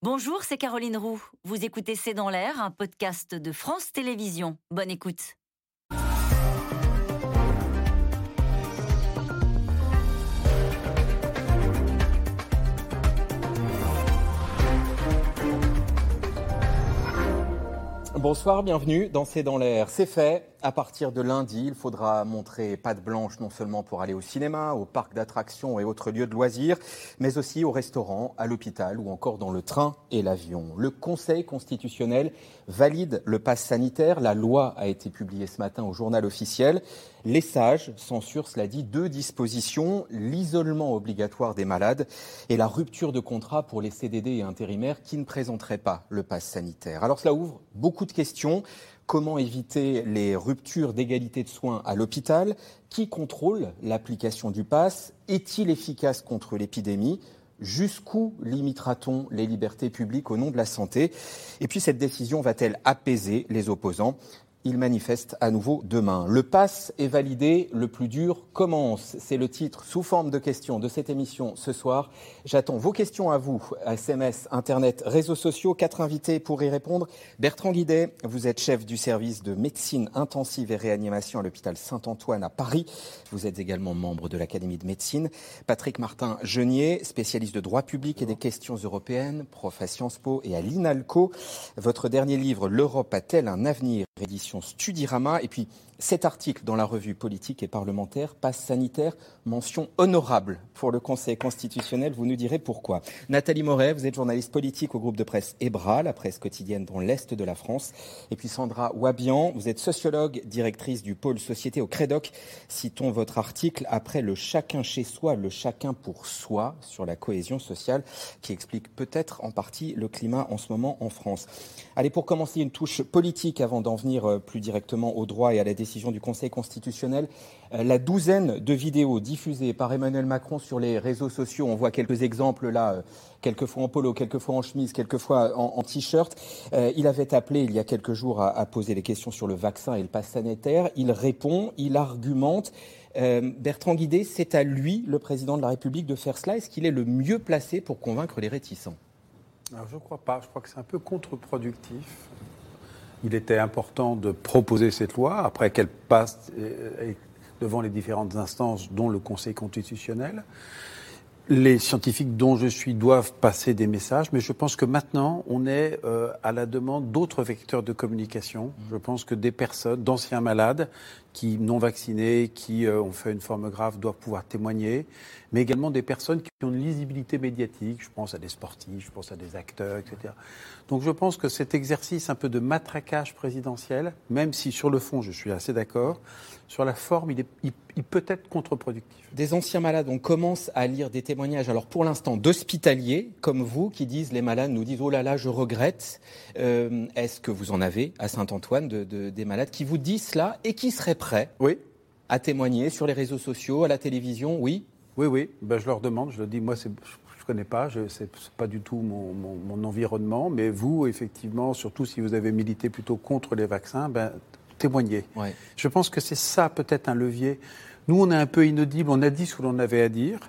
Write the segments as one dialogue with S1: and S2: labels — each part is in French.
S1: Bonjour, c'est Caroline Roux. Vous écoutez C'est dans l'air, un podcast de France Télévisions. Bonne écoute.
S2: Bonsoir, bienvenue dans C'est dans l'air. C'est fait. À partir de lundi, il faudra montrer patte blanche non seulement pour aller au cinéma, au parc d'attractions et autres lieux de loisirs, mais aussi au restaurant, à l'hôpital ou encore dans le train et l'avion. Le Conseil constitutionnel valide le pass sanitaire. La loi a été publiée ce matin au journal officiel. Les sages censurent, cela dit, deux dispositions, l'isolement obligatoire des malades et la rupture de contrat pour les CDD et intérimaires qui ne présenteraient pas le pass sanitaire. Alors cela ouvre beaucoup de questions. Comment éviter les ruptures d'égalité de soins à l'hôpital Qui contrôle l'application du pass Est-il efficace contre l'épidémie Jusqu'où limitera-t-on les libertés publiques au nom de la santé Et puis cette décision va-t-elle apaiser les opposants? Il manifeste à nouveau demain. Le pass est validé, le plus dur commence. C'est le titre sous forme de questions de cette émission ce soir. J'attends vos questions à vous, SMS, Internet, réseaux sociaux. Quatre invités pour y répondre. Bertrand Guidet, vous êtes chef du service de médecine intensive et réanimation à l'hôpital Saint-Antoine à Paris. Vous êtes également membre de l'Académie de médecine. Patrick Martin-Genier, spécialiste de droit public et des questions européennes, prof à Sciences Po et à l'INALCO. Votre dernier livre, L'Europe a-t-elle un avenir? Édition Studirama. Et puis cet article dans la revue politique et parlementaire, passe sanitaire, mention honorable pour le Conseil constitutionnel. Vous nous direz pourquoi. Nathalie Moret, vous êtes journaliste politique au groupe de presse EBRA, la presse quotidienne dans l'Est de la France. Et puis Sandra Wabian, vous êtes sociologue, directrice du pôle société au Crédoc. Citons votre article après le chacun chez soi, le chacun pour soi sur la cohésion sociale qui explique peut-être en partie le climat en ce moment en France. Allez, pour commencer, une touche politique avant d'en venir euh, plus directement au droit et à la décision décision du Conseil constitutionnel, euh, la douzaine de vidéos diffusées par Emmanuel Macron sur les réseaux sociaux, on voit quelques exemples là, euh, quelquefois en polo, quelquefois en chemise, quelquefois en, t-shirt. Euh, il avait appelé il y a quelques jours à, poser les questions sur le vaccin et le pass sanitaire. Il répond, il argumente. Bertrand Guidé, c'est à lui, le président de la République, de faire cela. Est-ce qu'il est le mieux placé pour convaincre les réticents?
S3: Je ne crois pas. Je crois que c'est un peu contre-productif il était important de proposer cette loi, après qu'elle passe euh, devant les différentes instances, dont le Conseil constitutionnel. Les scientifiques dont je suis doivent passer des messages, mais je pense que maintenant, on est euh, à la demande d'autres vecteurs de communication. Je pense que des personnes, d'anciens malades, qui non vaccinés, qui euh, ont fait une forme grave, doivent pouvoir témoigner, mais également des personnes qui ont une lisibilité médiatique. Je pense à des sportifs, je pense à des acteurs, etc. Donc je pense que cet exercice un peu de matraquage présidentiel, même si sur le fond je suis assez d'accord, sur la forme, il, est, il, peut être contre-productif.
S2: Des anciens malades, on commence à lire des témoignages, alors pour l'instant d'hospitaliers comme vous, qui disent, les malades nous disent, oh là là, je regrette. Euh, est-ce que vous en avez à Saint-Antoine de, des malades qui vous disent cela et qui seraient prêts
S3: oui.
S2: à témoigner sur les réseaux sociaux, à la télévision Oui
S3: Oui, oui. Ben, je leur demande, je leur dis, moi, c'est connais pas, ce n'est pas du tout mon, environnement, mais vous, effectivement, surtout si vous avez milité plutôt contre les vaccins, ben, témoignez. Je pense que c'est ça peut-être un levier. Nous, on est un peu inaudible, on a dit ce que l'on avait à dire.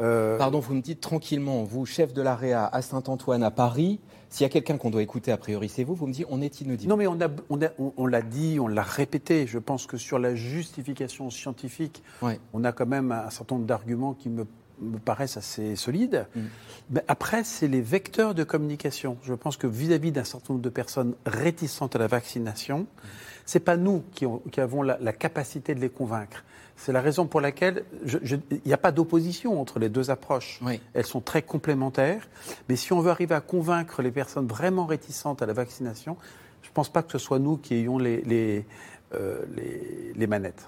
S2: Euh, Pardon, vous me dites tranquillement, vous, chef de l'AREA à Saint-Antoine, à Paris, s'il y a quelqu'un qu'on doit écouter, a priori, c'est vous, vous me dites, on est inaudible.
S3: Non, mais on l'a on on, dit, on l'a répété. Je pense que sur la justification scientifique, on a quand même un certain nombre d'arguments qui me me paraissent assez solides. Mm. Mais après, c'est les vecteurs de communication. Je pense que vis-à-vis d'un certain nombre de personnes réticentes à la vaccination, mm. c'est pas nous qui, avons la, capacité de les convaincre. C'est la raison pour laquelle il n'y a pas d'opposition entre les deux approches. Elles sont très complémentaires. Mais si on veut arriver à convaincre les personnes vraiment réticentes à la vaccination, je ne pense pas que ce soit nous qui ayons les, les, euh, les manettes.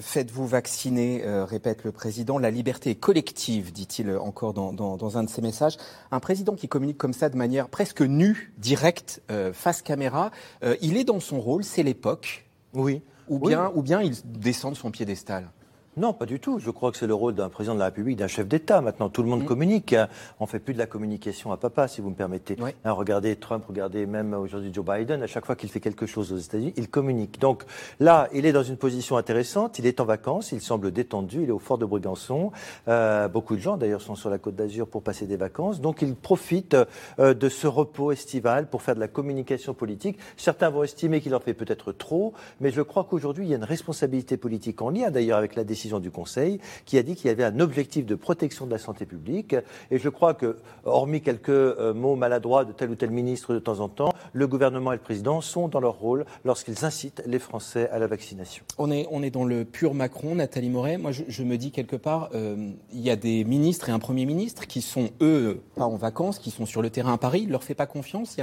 S2: Faites-vous vacciner, euh, répète le président. La liberté est collective, dit-il encore dans, un de ses messages. Un président qui communique comme ça de manière presque nue, directe, euh, face caméra, euh, il est dans son rôle, c'est l'époque.
S3: Oui.
S2: Ou bien, ou bien il descend de son piédestal.
S4: Non, pas du tout. Je crois que c'est le rôle d'un président de la République, d'un chef d'État. Maintenant, tout le monde mm. communique. Hein. On fait plus de la communication à papa, si vous me permettez. Hein, regardez Trump, regardez même aujourd'hui Joe Biden. À chaque fois qu'il fait quelque chose aux États-Unis, il communique. Donc là, il est dans une position intéressante. Il est en vacances. Il semble détendu. Il est au fort de Brégançon. Euh, beaucoup de gens, d'ailleurs, sont sur la Côte d'Azur pour passer des vacances. Donc, il profite euh, de ce repos estival pour faire de la communication politique. Certains vont estimer qu'il en fait peut-être trop, mais je crois qu'aujourd'hui, il y a une responsabilité politique en lien, d'ailleurs, avec la décision du Conseil qui a dit qu'il y avait un objectif de protection de la santé publique. Et je crois que, hormis quelques euh, mots maladroits de tel ou tel ministre de temps en temps, le gouvernement et le président sont dans leur rôle lorsqu'ils incitent les Français à la vaccination.
S2: On est, on est dans le pur Macron, Nathalie Moret. Moi, je, me dis quelque part, euh, il y a des ministres et un Premier ministre qui sont, eux, pas en vacances, qui sont sur le terrain à Paris. Il ne leur fait pas confiance.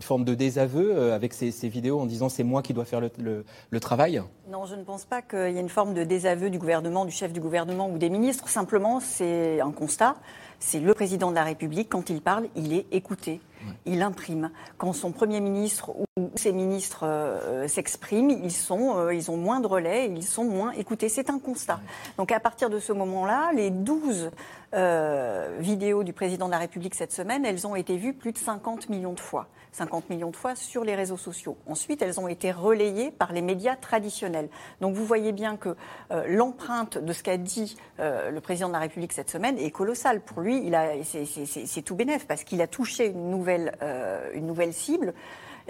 S2: Une forme de désaveu euh, avec ces, vidéos en disant c'est moi qui dois faire le, le travail.
S5: Non, je ne pense pas qu'il y ait une forme de désaveu du gouvernement, du chef du gouvernement ou des ministres. Simplement, c'est un constat. C'est le président de la République, quand il parle, il est écouté. Il imprime. Quand son Premier ministre ou ses ministres euh, s'expriment, ils, sont, euh, ils ont moins de relais, ils sont moins écoutés. C'est un constat. Donc à partir de ce moment-là, les 12 euh, vidéos du président de la République cette semaine, elles ont été vues plus de 50 millions de fois. 50 millions de fois sur les réseaux sociaux. Ensuite, elles ont été relayées par les médias traditionnels. Donc vous voyez bien que euh, l'empreinte de ce qu'a dit euh, le président de la République cette semaine est colossale. Pour lui, c'est tout bénef parce qu'il a touché une nouvelle, une nouvelle cible.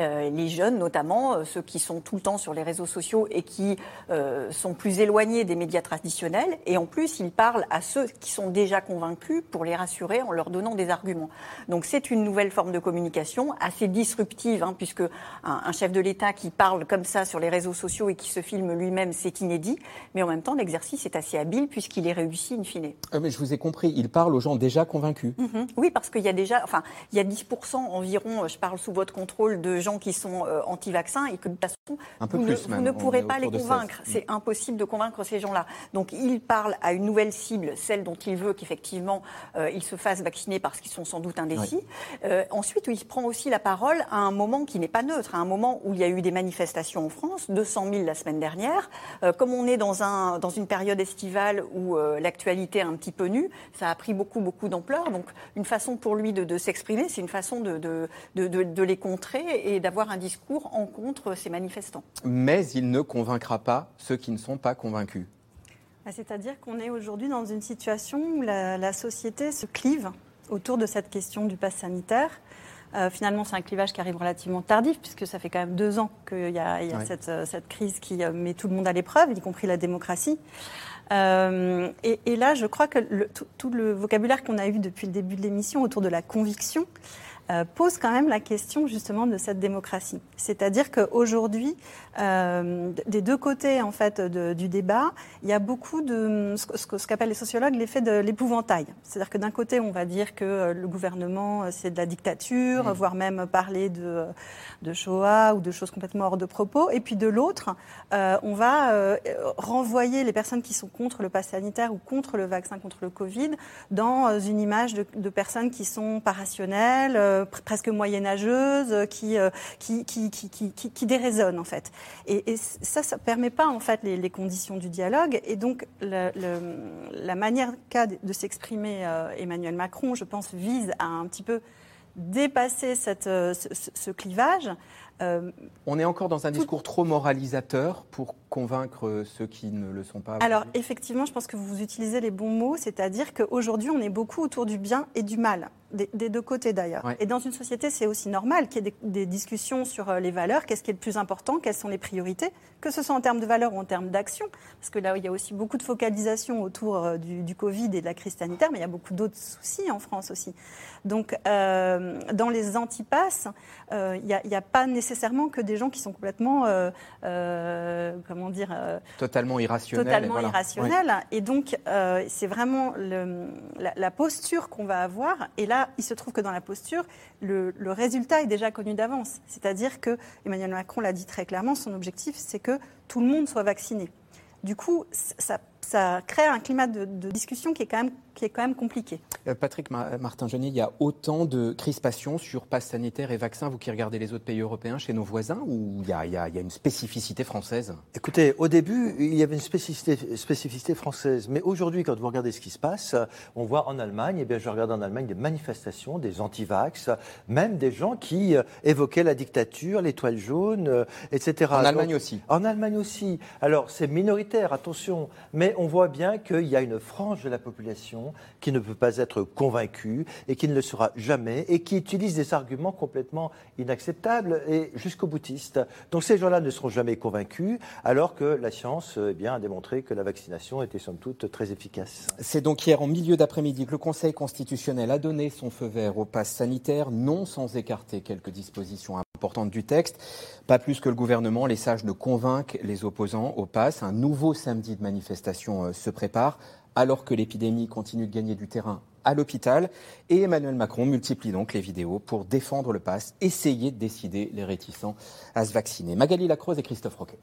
S5: Euh, les jeunes notamment, euh, ceux qui sont tout le temps sur les réseaux sociaux et qui euh, sont plus éloignés des médias traditionnels. Et en plus, il parle à ceux qui sont déjà convaincus pour les rassurer en leur donnant des arguments. Donc c'est une nouvelle forme de communication assez disruptive, hein, puisque un, chef de l'État qui parle comme ça sur les réseaux sociaux et qui se filme lui-même, c'est inédit. Mais en même temps, l'exercice est assez habile puisqu'il est réussi in fine.
S2: mais je vous ai compris, il parle aux gens déjà convaincus.
S5: Mm-hmm. Oui, parce qu'il y a déjà, enfin, il y a 10% environ, je parle sous votre contrôle, de gens qui sont euh, anti-vaccins et que de toute façon, vous, ne, pourrez pas les convaincre. C'est impossible de convaincre ces gens-là. Donc il parle à une nouvelle cible, celle dont il veut qu'effectivement euh, ils se fassent vacciner parce qu'ils sont sans doute indécis. Euh, ensuite, il prend aussi la parole à un moment qui n'est pas neutre, à un moment où il y a eu des manifestations en France, 200 000 la semaine dernière. comme on est dans, un, dans une période estivale où l'actualité est un petit peu nue, ça a pris beaucoup, beaucoup d'ampleur. Donc une façon pour lui de, s'exprimer, c'est une façon de, de, de, de les contrer et d'avoir un discours en contre ces manifestants.
S2: Mais il ne convaincra pas ceux qui ne sont pas convaincus.
S6: Bah, c'est-à-dire qu'on est aujourd'hui dans une situation où la, société se clive autour de cette question du pass sanitaire. Euh, finalement, c'est un clivage qui arrive relativement tardif, puisque ça fait quand même deux ans qu'il y a, euh, cette, crise qui euh, met tout le monde à l'épreuve, y compris la démocratie. et, là, je crois que tout, tout, le vocabulaire qu'on a eu depuis le début de l'émission autour de la conviction, euh, pose quand même la question justement de cette démocratie. C'est-à-dire qu'aujourd'hui, euh, des deux côtés en fait du débat, il y a beaucoup de ce, qu'appellent les sociologues l'effet de l'épouvantail. C'est-à-dire que d'un côté, on va dire que euh, le gouvernement c'est de la dictature, mmh. voire même parler de, de Shoah ou de choses complètement hors de propos, et puis de l'autre, on va renvoyer les personnes qui sont contre le pass sanitaire ou contre le vaccin contre le Covid dans une image de, de personnes qui sont pas rationnelles presque moyenâgeuse euh, qui, qui, qui, qui, qui, déraisonne en fait. Et, ça, ça ne permet pas en fait les, conditions du dialogue. Et donc la, la manière qu'a de s'exprimer euh, Emmanuel Macron, je pense, vise à un petit peu dépasser cette, ce, clivage.
S2: On est encore dans un discours trop moralisateur pour convaincre ceux qui ne le sont pas
S6: Alors effectivement, je pense que vous utilisez les bons mots, c'est-à-dire qu'aujourd'hui, on est beaucoup autour du bien et du mal des, deux côtés d'ailleurs. Et dans une société, c'est aussi normal qu'il y ait des, discussions sur euh, les valeurs, qu'est-ce qui est le plus important, quelles sont les priorités, que ce soit en termes de valeurs ou en termes d'action, parce que là, il y a aussi beaucoup de focalisation autour euh, du, Covid et de la crise sanitaire, mais il y a beaucoup d'autres soucis en France aussi. Donc, euh, dans les antipasses, il n'y a, pas nécessairement que des gens qui sont complètement, comment dire,
S2: totalement irrationnels.
S6: Totalement irrationnels. Et donc, c'est vraiment le, la, la posture qu'on va avoir. Et là, il se trouve que dans la posture, le, résultat est déjà connu d'avance. C'est-à-dire que Emmanuel Macron l'a dit très clairement, son objectif, c'est que tout le monde soit vacciné. Du coup, ça, crée un climat de, discussion qui est quand même qui est quand même compliqué.
S2: Euh, Patrick Martin-Genier, il y a autant de crispations sur passe sanitaire et vaccins, vous qui regardez les autres pays européens, chez nos voisins, ou il y a, il y a, une spécificité française?
S4: Écoutez, au début, il y avait une spécificité, spécificité française, mais aujourd'hui, quand vous regardez ce qui se passe, on voit en Allemagne, et eh bien je regarde en Allemagne des manifestations, des anti-vax, même des gens qui euh, évoquaient la dictature, l'étoile jaune, euh, etc.
S2: En Allemagne aussi
S4: En Allemagne aussi. Alors c'est minoritaire, attention, mais on voit bien qu'il y a une frange de la population qui ne peut pas être convaincue et qui ne le sera jamais et qui utilise des arguments complètement inacceptables et jusqu'au boutiste. Donc ces gens-là ne seront jamais convaincus alors que la science eh bien, a démontré que la vaccination était somme toute très efficace.
S2: C'est donc hier en milieu d'après-midi que le Conseil constitutionnel a donné son feu vert au pass sanitaire, non sans écarter quelques dispositions importantes du texte. Pas plus que le gouvernement, les sages ne convainquent les opposants au pass. Un nouveau samedi de manifestation euh, se prépare alors que l'épidémie continue de gagner du terrain à l'hôpital. Et Emmanuel Macron multiplie donc les vidéos pour défendre le pass, essayer de décider les réticents à se vacciner. Magali Lacroze et Christophe Roquet.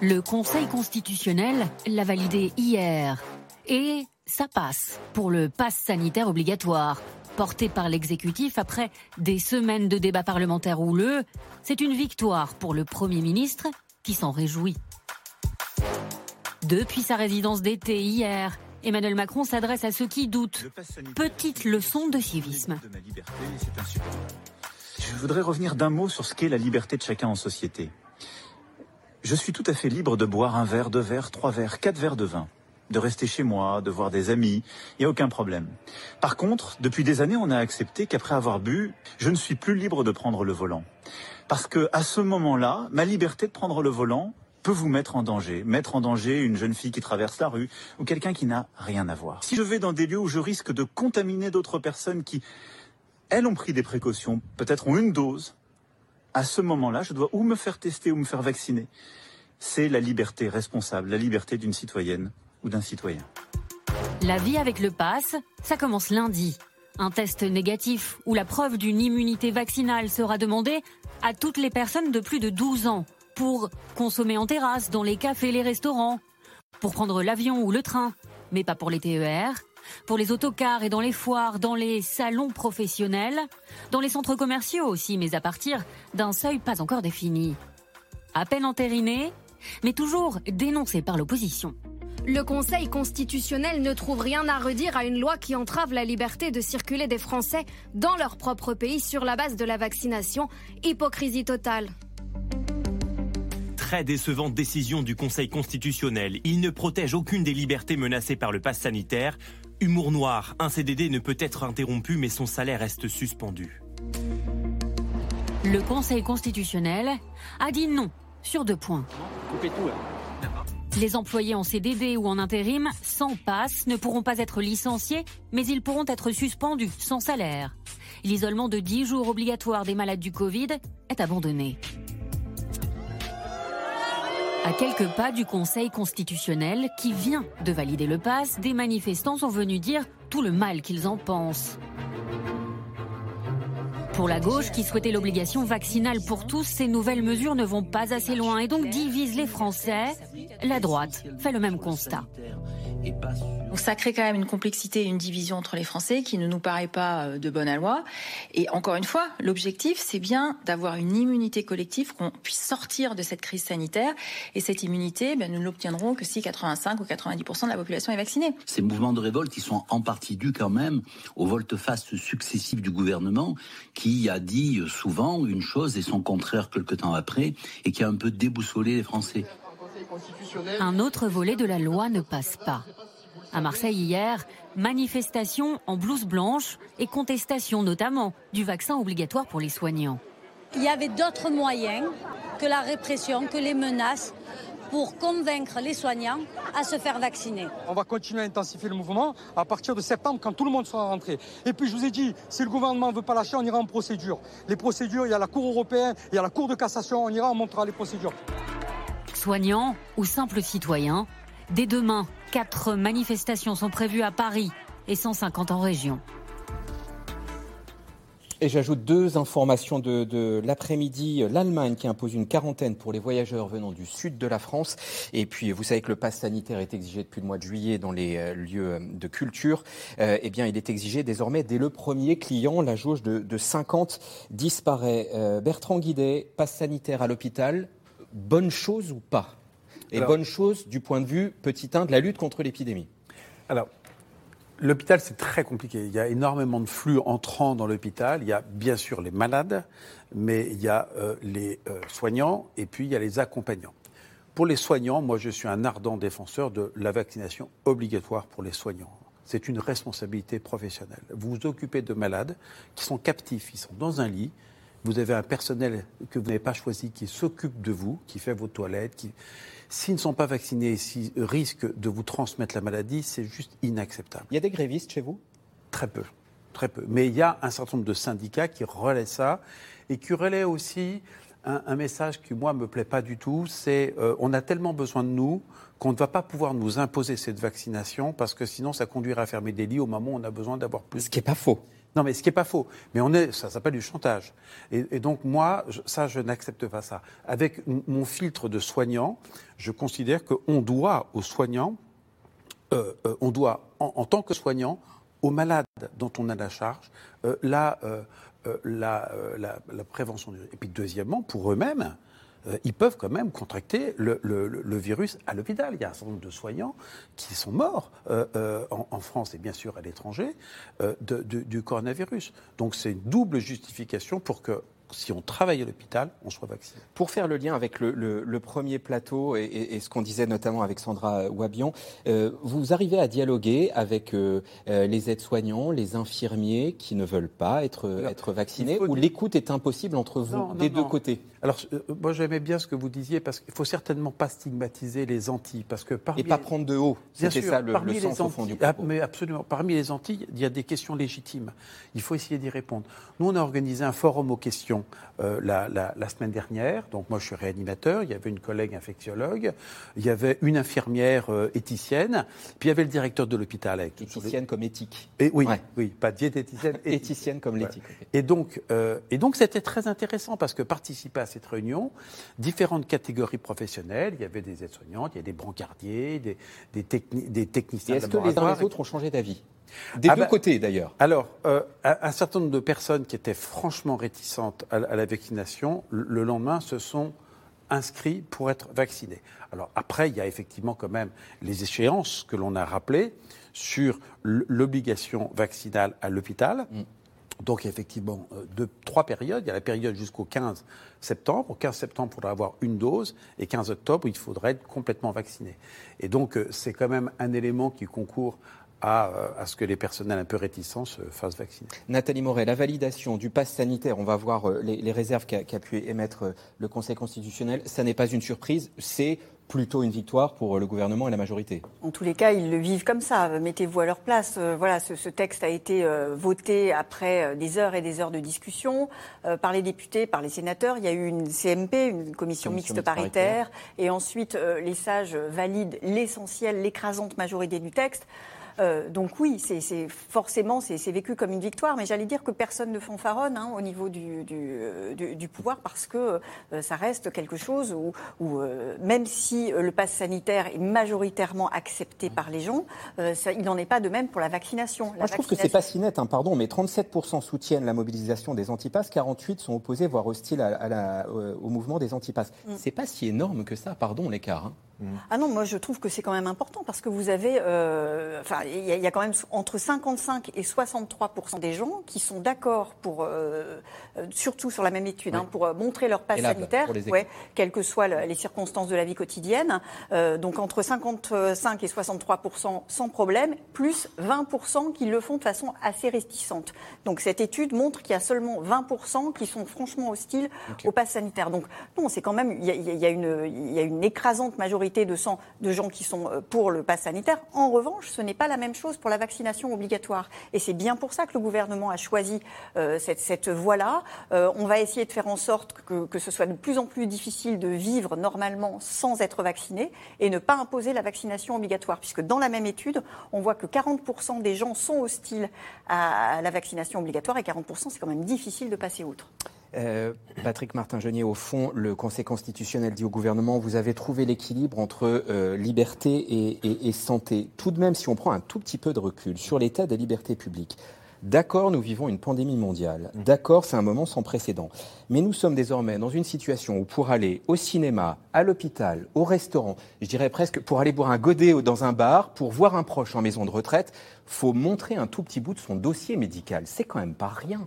S7: Le Conseil constitutionnel l'a validé hier. Et ça passe pour le pass sanitaire obligatoire. Porté par l'exécutif après des semaines de débats parlementaires houleux, c'est une victoire pour le Premier ministre qui s'en réjouit. Depuis sa résidence d'été hier, Emmanuel Macron s'adresse à ceux qui doutent. Petite leçon de civisme.
S8: Je voudrais revenir d'un mot sur ce qu'est la liberté de chacun en société. Je suis tout à fait libre de boire un verre, deux verres, trois verres, quatre verres de vin, de rester chez moi, de voir des amis, il n'y a aucun problème. Par contre, depuis des années, on a accepté qu'après avoir bu, je ne suis plus libre de prendre le volant. Parce que à ce moment-là, ma liberté de prendre le volant, peut vous mettre en danger, mettre en danger une jeune fille qui traverse la rue ou quelqu'un qui n'a rien à voir. Si je vais dans des lieux où je risque de contaminer d'autres personnes qui, elles, ont pris des précautions, peut-être ont une dose, à ce moment-là, je dois ou me faire tester ou me faire vacciner. C'est la liberté responsable, la liberté d'une citoyenne ou d'un citoyen.
S7: La vie avec le pass, ça commence lundi. Un test négatif ou la preuve d'une immunité vaccinale sera demandé à toutes les personnes de plus de 12 ans pour consommer en terrasse, dans les cafés, les restaurants, pour prendre l'avion ou le train, mais pas pour les TER, pour les autocars et dans les foires, dans les salons professionnels, dans les centres commerciaux aussi, mais à partir d'un seuil pas encore défini. À peine entériné, mais toujours dénoncé par l'opposition.
S9: Le Conseil constitutionnel ne trouve rien à redire à une loi qui entrave la liberté de circuler des Français dans leur propre pays sur la base de la vaccination. Hypocrisie totale
S10: très décevante décision du Conseil constitutionnel. Il ne protège aucune des libertés menacées par le pass sanitaire. Humour noir, un CDD ne peut être interrompu mais son salaire reste suspendu.
S7: Le Conseil constitutionnel a dit non sur deux points. Les employés en CDD ou en intérim sans passe ne pourront pas être licenciés, mais ils pourront être suspendus sans salaire. L'isolement de 10 jours obligatoire des malades du Covid est abandonné. À quelques pas du Conseil constitutionnel qui vient de valider le pass, des manifestants sont venus dire tout le mal qu'ils en pensent. Pour la gauche, qui souhaitait l'obligation vaccinale pour tous, ces nouvelles mesures ne vont pas assez loin et donc divisent les Français. La droite fait le même constat.
S11: Donc ça crée quand même une complexité et une division entre les Français qui ne nous paraît pas euh, de bonne loi. Et encore une fois, l'objectif, c'est bien d'avoir une immunité collective, qu'on puisse sortir de cette crise sanitaire. Et cette immunité, ben, nous ne l'obtiendrons que si 85 ou 90% de la population est vaccinée.
S12: Ces mouvements de révolte, qui sont en partie dus quand même aux volte-face successifs du gouvernement, qui a dit souvent une chose et son contraire quelque temps après, et qui a un peu déboussolé les Français.
S7: Un autre volet de la loi ne passe pas. À Marseille hier, manifestation en blouse blanche et contestation notamment du vaccin obligatoire pour les soignants.
S13: Il y avait d'autres moyens que la répression, que les menaces pour convaincre les soignants à se faire vacciner.
S14: On va continuer à intensifier le mouvement à partir de septembre quand tout le monde sera rentré. Et puis je vous ai dit, si le gouvernement ne veut pas lâcher, on ira en procédure. Les procédures, il y a la Cour européenne, il y a la Cour de cassation, on ira, on montrera les procédures.
S7: Soignants ou simples citoyens, dès demain, quatre manifestations sont prévues à Paris et 150 en région.
S2: Et j'ajoute deux informations de, l'après-midi. L'Allemagne qui impose une quarantaine pour les voyageurs venant du sud de la France. Et puis, vous savez que le pass sanitaire est exigé depuis le mois de juillet dans les euh, lieux de culture. Euh, eh bien, il est exigé désormais dès le premier client. La jauge de, de 50 disparaît. Euh, Bertrand Guidet, passe sanitaire à l'hôpital, bonne chose ou pas Et
S3: Alors-
S2: bonne chose du point de vue, petit 1, de la lutte contre l'épidémie.
S3: Alors, l'hôpital, c'est très compliqué. Il y a énormément de flux entrant dans l'hôpital. Il y a bien sûr les malades, mais il y a euh, les euh, soignants et puis il y a les accompagnants. Pour les soignants, moi, je suis un ardent défenseur de la vaccination obligatoire pour les soignants. C'est une responsabilité professionnelle. Vous vous occupez de malades qui sont captifs, ils sont dans un lit. Vous avez un personnel que vous n'avez pas choisi qui s'occupe de vous, qui fait vos toilettes, qui, s'ils ne sont pas vaccinés, s'ils risquent de vous transmettre la maladie, c'est juste inacceptable.
S2: Il y a des grévistes chez vous?
S3: Très peu, très peu. Mais il y a un certain nombre de syndicats qui relaient ça et qui relaient aussi un, un message qui, moi, me plaît pas du tout. C'est euh, on a tellement besoin de nous qu'on ne va pas pouvoir nous imposer cette vaccination parce que sinon, ça conduirait à fermer des lits au moment où on a besoin d'avoir plus.
S2: Ce qui n'est pas faux.
S3: Non, mais ce qui n'est pas faux. Mais on est, ça s'appelle du chantage. Et, donc, moi, je- ça, je n'accepte pas ça. Avec mon filtre de soignant, je considère qu'on doit aux soignants, euh, euh, on doit, en, tant que soignant, aux malades dont on a la charge, euh, la, la, la- la prévention. du- Et puis, deuxièmement, pour eux-mêmes, euh, ils peuvent quand même contracter le, virus à l'hôpital. Il y a un certain nombre de soignants qui sont morts euh, euh, en, France et bien sûr à l'étranger du coronavirus. Donc c'est une double justification pour que si on travaille à l'hôpital, on soit vacciné.
S2: Pour faire le lien avec le, le- le premier plateau et, et- et ce qu'on disait notamment avec Sandra Wabian, euh, vous arrivez à dialoguer avec euh, euh, les aides-soignants, les infirmiers qui ne veulent pas être, être vaccinés, ou l'écoute est impossible entre vous,
S3: Non, non,
S2: des deux
S3: non.
S2: côtés?
S3: Alors, euh, moi j'aimais bien ce que vous disiez parce qu'il faut certainement pas stigmatiser les Antilles parce que parmi
S2: Et pas
S3: les-
S2: prendre de haut. C'était ça le,
S3: parmi
S2: le
S3: les
S2: sens au fond du
S3: Antilles- ah,
S2: propos.
S3: mais absolument. Parmi les Antilles, il y a des questions légitimes. Il faut essayer d'y répondre. Nous, on a organisé un forum aux questions euh, la, la- la semaine dernière. Donc, moi, je suis réanimateur. Il y avait une collègue infectiologue. Il y avait une infirmière euh, éthicienne. Puis, il y avait le directeur de l'hôpital. Avec,
S2: Éthicienne comme éthique.
S3: Et, oui,
S2: Ouais.
S3: oui, pas diététicienne.
S2: Éthicienne comme l'éthique.
S3: Et donc, euh, et donc, c'était très intéressant parce que participaient à cette réunion différentes catégories professionnelles. Il y avait des aides-soignantes, il y a des brancardiers, des, des, techni- des
S2: Et
S3: techniciens
S2: est-ce que les uns les autres ont changé d'avis? Des
S3: Ah
S2: deux
S3: bah,
S2: côtés d'ailleurs.
S3: Alors, euh, un certain nombre de personnes qui étaient franchement réticentes à, la- à la vaccination, le, le lendemain se sont inscrits pour être vaccinés. Alors après, il y a effectivement quand même les échéances que l'on a rappelées sur l'obligation vaccinale à l'hôpital. Donc, il y a effectivement, euh, deux, trois périodes. Il y a la période jusqu'au 15 septembre. Au 15 septembre, il faudra avoir une dose. Et 15 octobre, il faudra être complètement vacciné. Et donc, euh, c'est quand même un élément qui concourt à, euh, à ce que les personnels un peu réticents se fassent vacciner.
S2: Nathalie Moret, la validation du pass sanitaire, on va voir euh, les, les réserves qu'a pu émettre euh, le Conseil constitutionnel. Ça n'est pas une surprise, c'est plutôt une victoire pour le gouvernement et la majorité.
S5: En tous les cas, ils le vivent comme ça. Mettez-vous à leur place. Euh, voilà, ce, ce texte a été euh, voté après euh, des heures et des heures de discussion par les députés, par les sénateurs. Il y a eu une CMP, une commission,
S2: Commission
S5: mixte
S2: mixte
S5: paritaire, et ensuite les sages valident l'essentiel, l'écrasante majorité du texte. Euh, donc oui, c'est forcément c'est vécu comme une victoire, mais j'allais dire que personne ne fanfaronne hein, au niveau du, du, euh, du- du pouvoir parce que euh, ça reste quelque chose où, où, euh, même si le pass sanitaire est majoritairement accepté par les gens, ça- il n'en est pas de même pour la vaccination. La
S2: Moi, je trouve que c'est pas si net, hein, pardon, mais 37% soutiennent la mobilisation des antipasses, 48 sont opposés, voire hostiles à, à la- au mouvement des antipasses.
S5: Mm.
S2: C'est pas si énorme que ça, pardon, l'écart. hein.
S5: Ah non, moi je trouve que c'est quand même important parce que vous avez, euh, enfin, il y, a- il y a quand même entre 55 et 63 des gens qui sont d'accord pour, euh, euh, surtout sur la même étude, hein, pour montrer leur passe
S2: là,
S5: sanitaire, ouais, quelles que soient le- les circonstances de la vie quotidienne. Euh, donc entre 55 et 63% sans problème, plus 20 qui le font de façon assez réticente. Donc cette étude montre qu'il y a seulement 20 qui sont franchement hostiles au pass sanitaire. Donc non, c'est quand même, y y il y a une écrasante majorité de, gens qui sont pour le pass sanitaire. En revanche, ce n'est pas la même chose pour la vaccination obligatoire. Et c'est bien pour ça que le gouvernement a choisi cette, cette voie-là. on va essayer de faire en sorte que, que ce soit de plus en plus difficile de vivre normalement sans être vacciné et ne pas imposer la vaccination obligatoire. Puisque dans la même étude, on voit que 40% des gens sont hostiles à la vaccination obligatoire et 40%, c'est quand même difficile de passer outre.
S2: Euh, Patrick Martin-Genier, au fond, le Conseil constitutionnel dit au gouvernement, vous avez trouvé l'équilibre entre euh, liberté et, et, santé. Tout de même, si on prend un tout petit peu de recul sur l'état des libertés publiques, D'accord, nous vivons une pandémie mondiale. D'accord, c'est un moment sans précédent. Mais nous sommes désormais dans une situation où pour aller au cinéma, à l'hôpital, au restaurant, je dirais presque pour aller boire un godet dans un bar, pour voir un proche en maison de retraite, faut montrer un tout petit bout de son dossier médical. C'est quand même pas rien.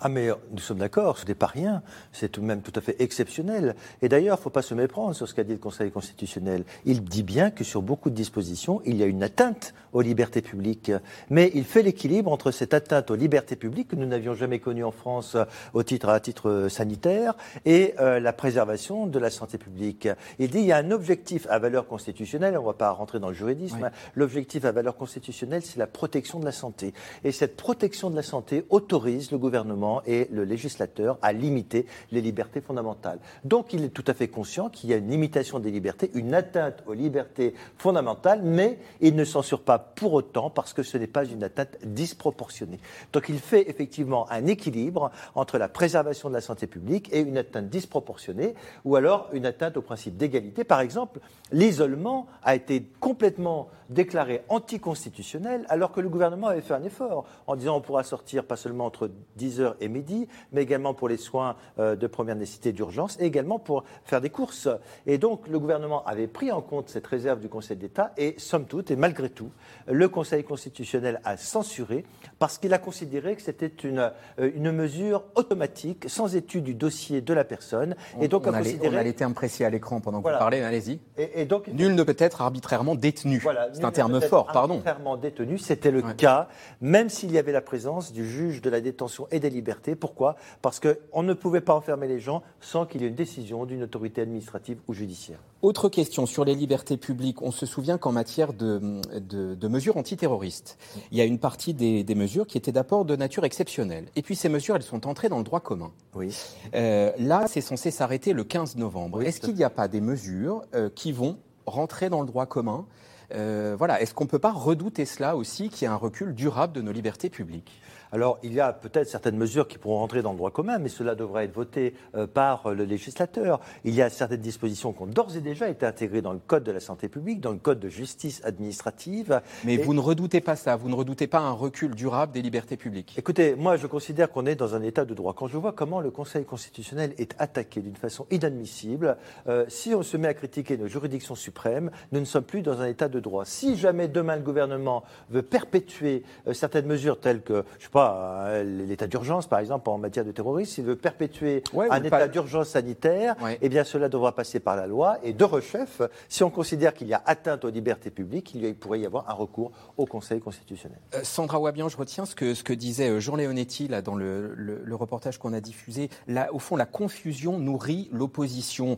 S4: Ah mais nous sommes d'accord, ce n'est pas rien, c'est tout de même tout à fait exceptionnel. Et d'ailleurs, il ne faut pas se méprendre sur ce qu'a dit le Conseil constitutionnel. Il dit bien que sur beaucoup de dispositions, il y a une atteinte aux libertés publiques. Mais il fait l'équilibre entre cette atteinte aux libertés publiques que nous n'avions jamais connue en France au titre, à titre sanitaire et euh, la préservation de la santé publique. Il dit qu'il y a un objectif à valeur constitutionnelle, on ne va pas rentrer dans le juridisme, l'objectif à valeur constitutionnelle, c'est la protection de la santé. Et cette protection de la santé autorise le gouvernement et le législateur à limiter les libertés fondamentales. Donc il est tout à fait conscient qu'il y a une limitation des libertés, une atteinte aux libertés fondamentales, mais il ne censure pas pour autant parce que ce n'est pas une atteinte disproportionnée. Donc il fait effectivement un équilibre entre la préservation de la santé publique et une atteinte disproportionnée, ou alors une atteinte au principe d'égalité. Par exemple, l'isolement a été complètement déclaré anticonstitutionnel alors que le gouvernement avait fait un effort en disant on pourra sortir pas seulement entre 10h et midi, mais également pour les soins euh, de première nécessité d'urgence et également pour faire des courses. Et donc le gouvernement avait pris en compte cette réserve du Conseil d'État et somme toute et malgré tout, le Conseil constitutionnel a censuré parce qu'il a considéré que c'était une, euh, une mesure automatique sans étude du dossier de la personne.
S2: et donc on, a, les, termes précis à l'écran pendant que vous parlez, allez-y. Et, donc, Nul ne peut être arbitrairement détenu. Voilà, c'est un terme fort, pardon.
S4: Arbitrairement détenu, c'était le cas, même s'il y avait la présence du juge de la détention et des libertés pourquoi? Parce qu'on ne pouvait pas enfermer les gens sans qu'il y ait une décision d'une autorité administrative ou judiciaire.
S2: Autre question sur les libertés publiques. On se souvient qu'en matière de, mesures antiterroristes, il y a une partie des, mesures qui étaient d'apport de nature exceptionnelle. Et puis ces mesures, elles sont entrées dans le droit commun.
S4: Oui.
S2: Euh, là, c'est censé s'arrêter le 15 novembre. Est-ce qu'il n'y a pas des mesures euh, qui vont rentrer dans le droit commun? Euh, voilà, est-ce qu'on ne peut pas redouter cela aussi, qu'il y ait un recul durable de nos libertés publiques?
S4: Alors, il y a peut-être certaines mesures qui pourront rentrer dans le droit commun, mais cela devrait être voté euh, par le législateur. Il y a certaines dispositions qui ont d'ores et déjà été intégrées dans le Code de la santé publique, dans le Code de justice administrative.
S2: Mais vous ne redoutez pas ça Vous ne redoutez pas un recul durable des libertés publiques
S4: Écoutez, moi, je considère qu'on est dans un état de droit. Quand je vois comment le Conseil constitutionnel est attaqué d'une façon inadmissible, euh, si on se met à critiquer nos juridictions suprêmes, nous ne sommes plus dans un état de droit. Si jamais demain le gouvernement veut perpétuer euh, certaines mesures telles que, je sais pas, euh, l'état d'urgence, par exemple, en matière de terrorisme, s'il veut perpétuer un état d'urgence sanitaire, eh bien cela devra passer par la loi. Et de rechef, si on considère qu'il y a atteinte aux libertés publiques, il pourrait y avoir un recours au Conseil constitutionnel.
S2: Euh, Sandra Wabian, je retiens ce que, ce que disait euh, Jean Leonetti là, dans le, reportage qu'on a diffusé. Là, au fond, la confusion nourrit l'opposition.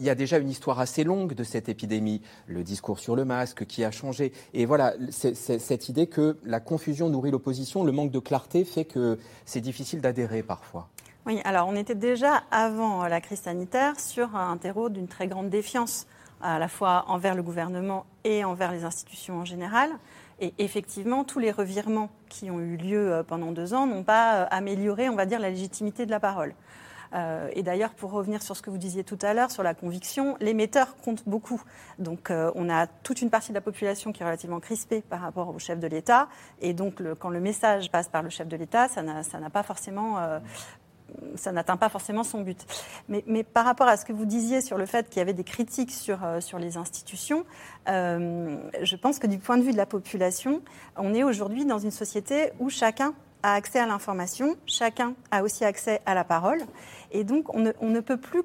S2: Il y a déjà une histoire assez longue de cette épidémie, le discours sur le masque qui a changé. Et voilà, cette idée que la confusion nourrit l'opposition le manque de clarté fait que c'est difficile d'adhérer parfois.
S6: Oui, alors on était déjà avant la crise sanitaire sur un terreau d'une très grande défiance, à la fois envers le gouvernement et envers les institutions en général. Et effectivement, tous les revirements qui ont eu lieu euh, pendant deux ans n'ont pas euh, amélioré, on va dire, la légitimité de la parole. Euh, et d'ailleurs, pour revenir sur ce que vous disiez tout à l'heure, sur la conviction, l'émetteur compte beaucoup. Donc euh, on a toute une partie de la population qui est relativement crispée par rapport au chef de l'État. Et donc quand le message passe par le chef de l'État, ça n'a pas forcément euh, ça n'atteint pas forcément son but. Mais, par rapport à ce que vous disiez sur le fait qu'il y avait des critiques sur les institutions, je pense que du point de vue de la population, on est aujourd'hui dans une société où chacun a accès à l'information, chacun a aussi accès à la parole. Et donc, on ne, peut plus